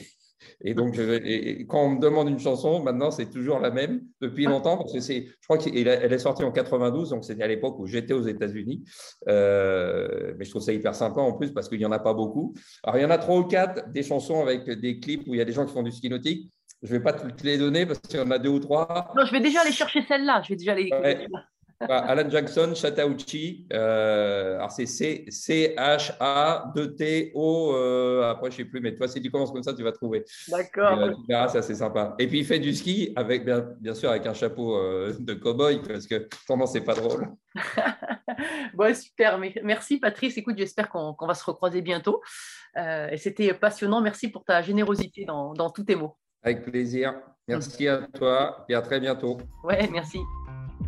Speaker 6: et donc, je, et- et quand on me demande une chanson, maintenant, c'est toujours la même depuis longtemps parce que c'est, je crois qu'elle elle est sortie en 92, donc c'était à l'époque où j'étais aux États-Unis. Euh, mais je trouve ça hyper sympa en plus parce qu'il n'y en a pas beaucoup. Alors, il y en a trois ou quatre des chansons avec des clips où il y a des gens qui font du ski nautique. Je ne vais pas toutes les donner parce qu'il y en a deux ou trois.
Speaker 5: Non, je vais déjà aller chercher celle-là. Je vais déjà aller.
Speaker 6: Ouais. Bah, Alan Jackson, Chattahoochee. Euh, alors, c'est C- C-H-A-2-T-O. euh, après, je ne sais plus, mais toi, si tu commences comme ça, tu vas trouver.
Speaker 5: D'accord.
Speaker 6: Euh, tu verras, c'est assez sympa. Et puis, il fait du ski, avec, bien, bien sûr, avec un chapeau euh, de cow-boy, parce que autrement, c'est pas drôle.
Speaker 5: Bon, super. Merci, Patrice. Écoute, j'espère qu'on va se recroiser bientôt. Euh, et c'était passionnant. Merci pour ta générosité dans, dans tous tes mots.
Speaker 6: Avec plaisir. Merci à toi et à très bientôt.
Speaker 5: Ouais, merci.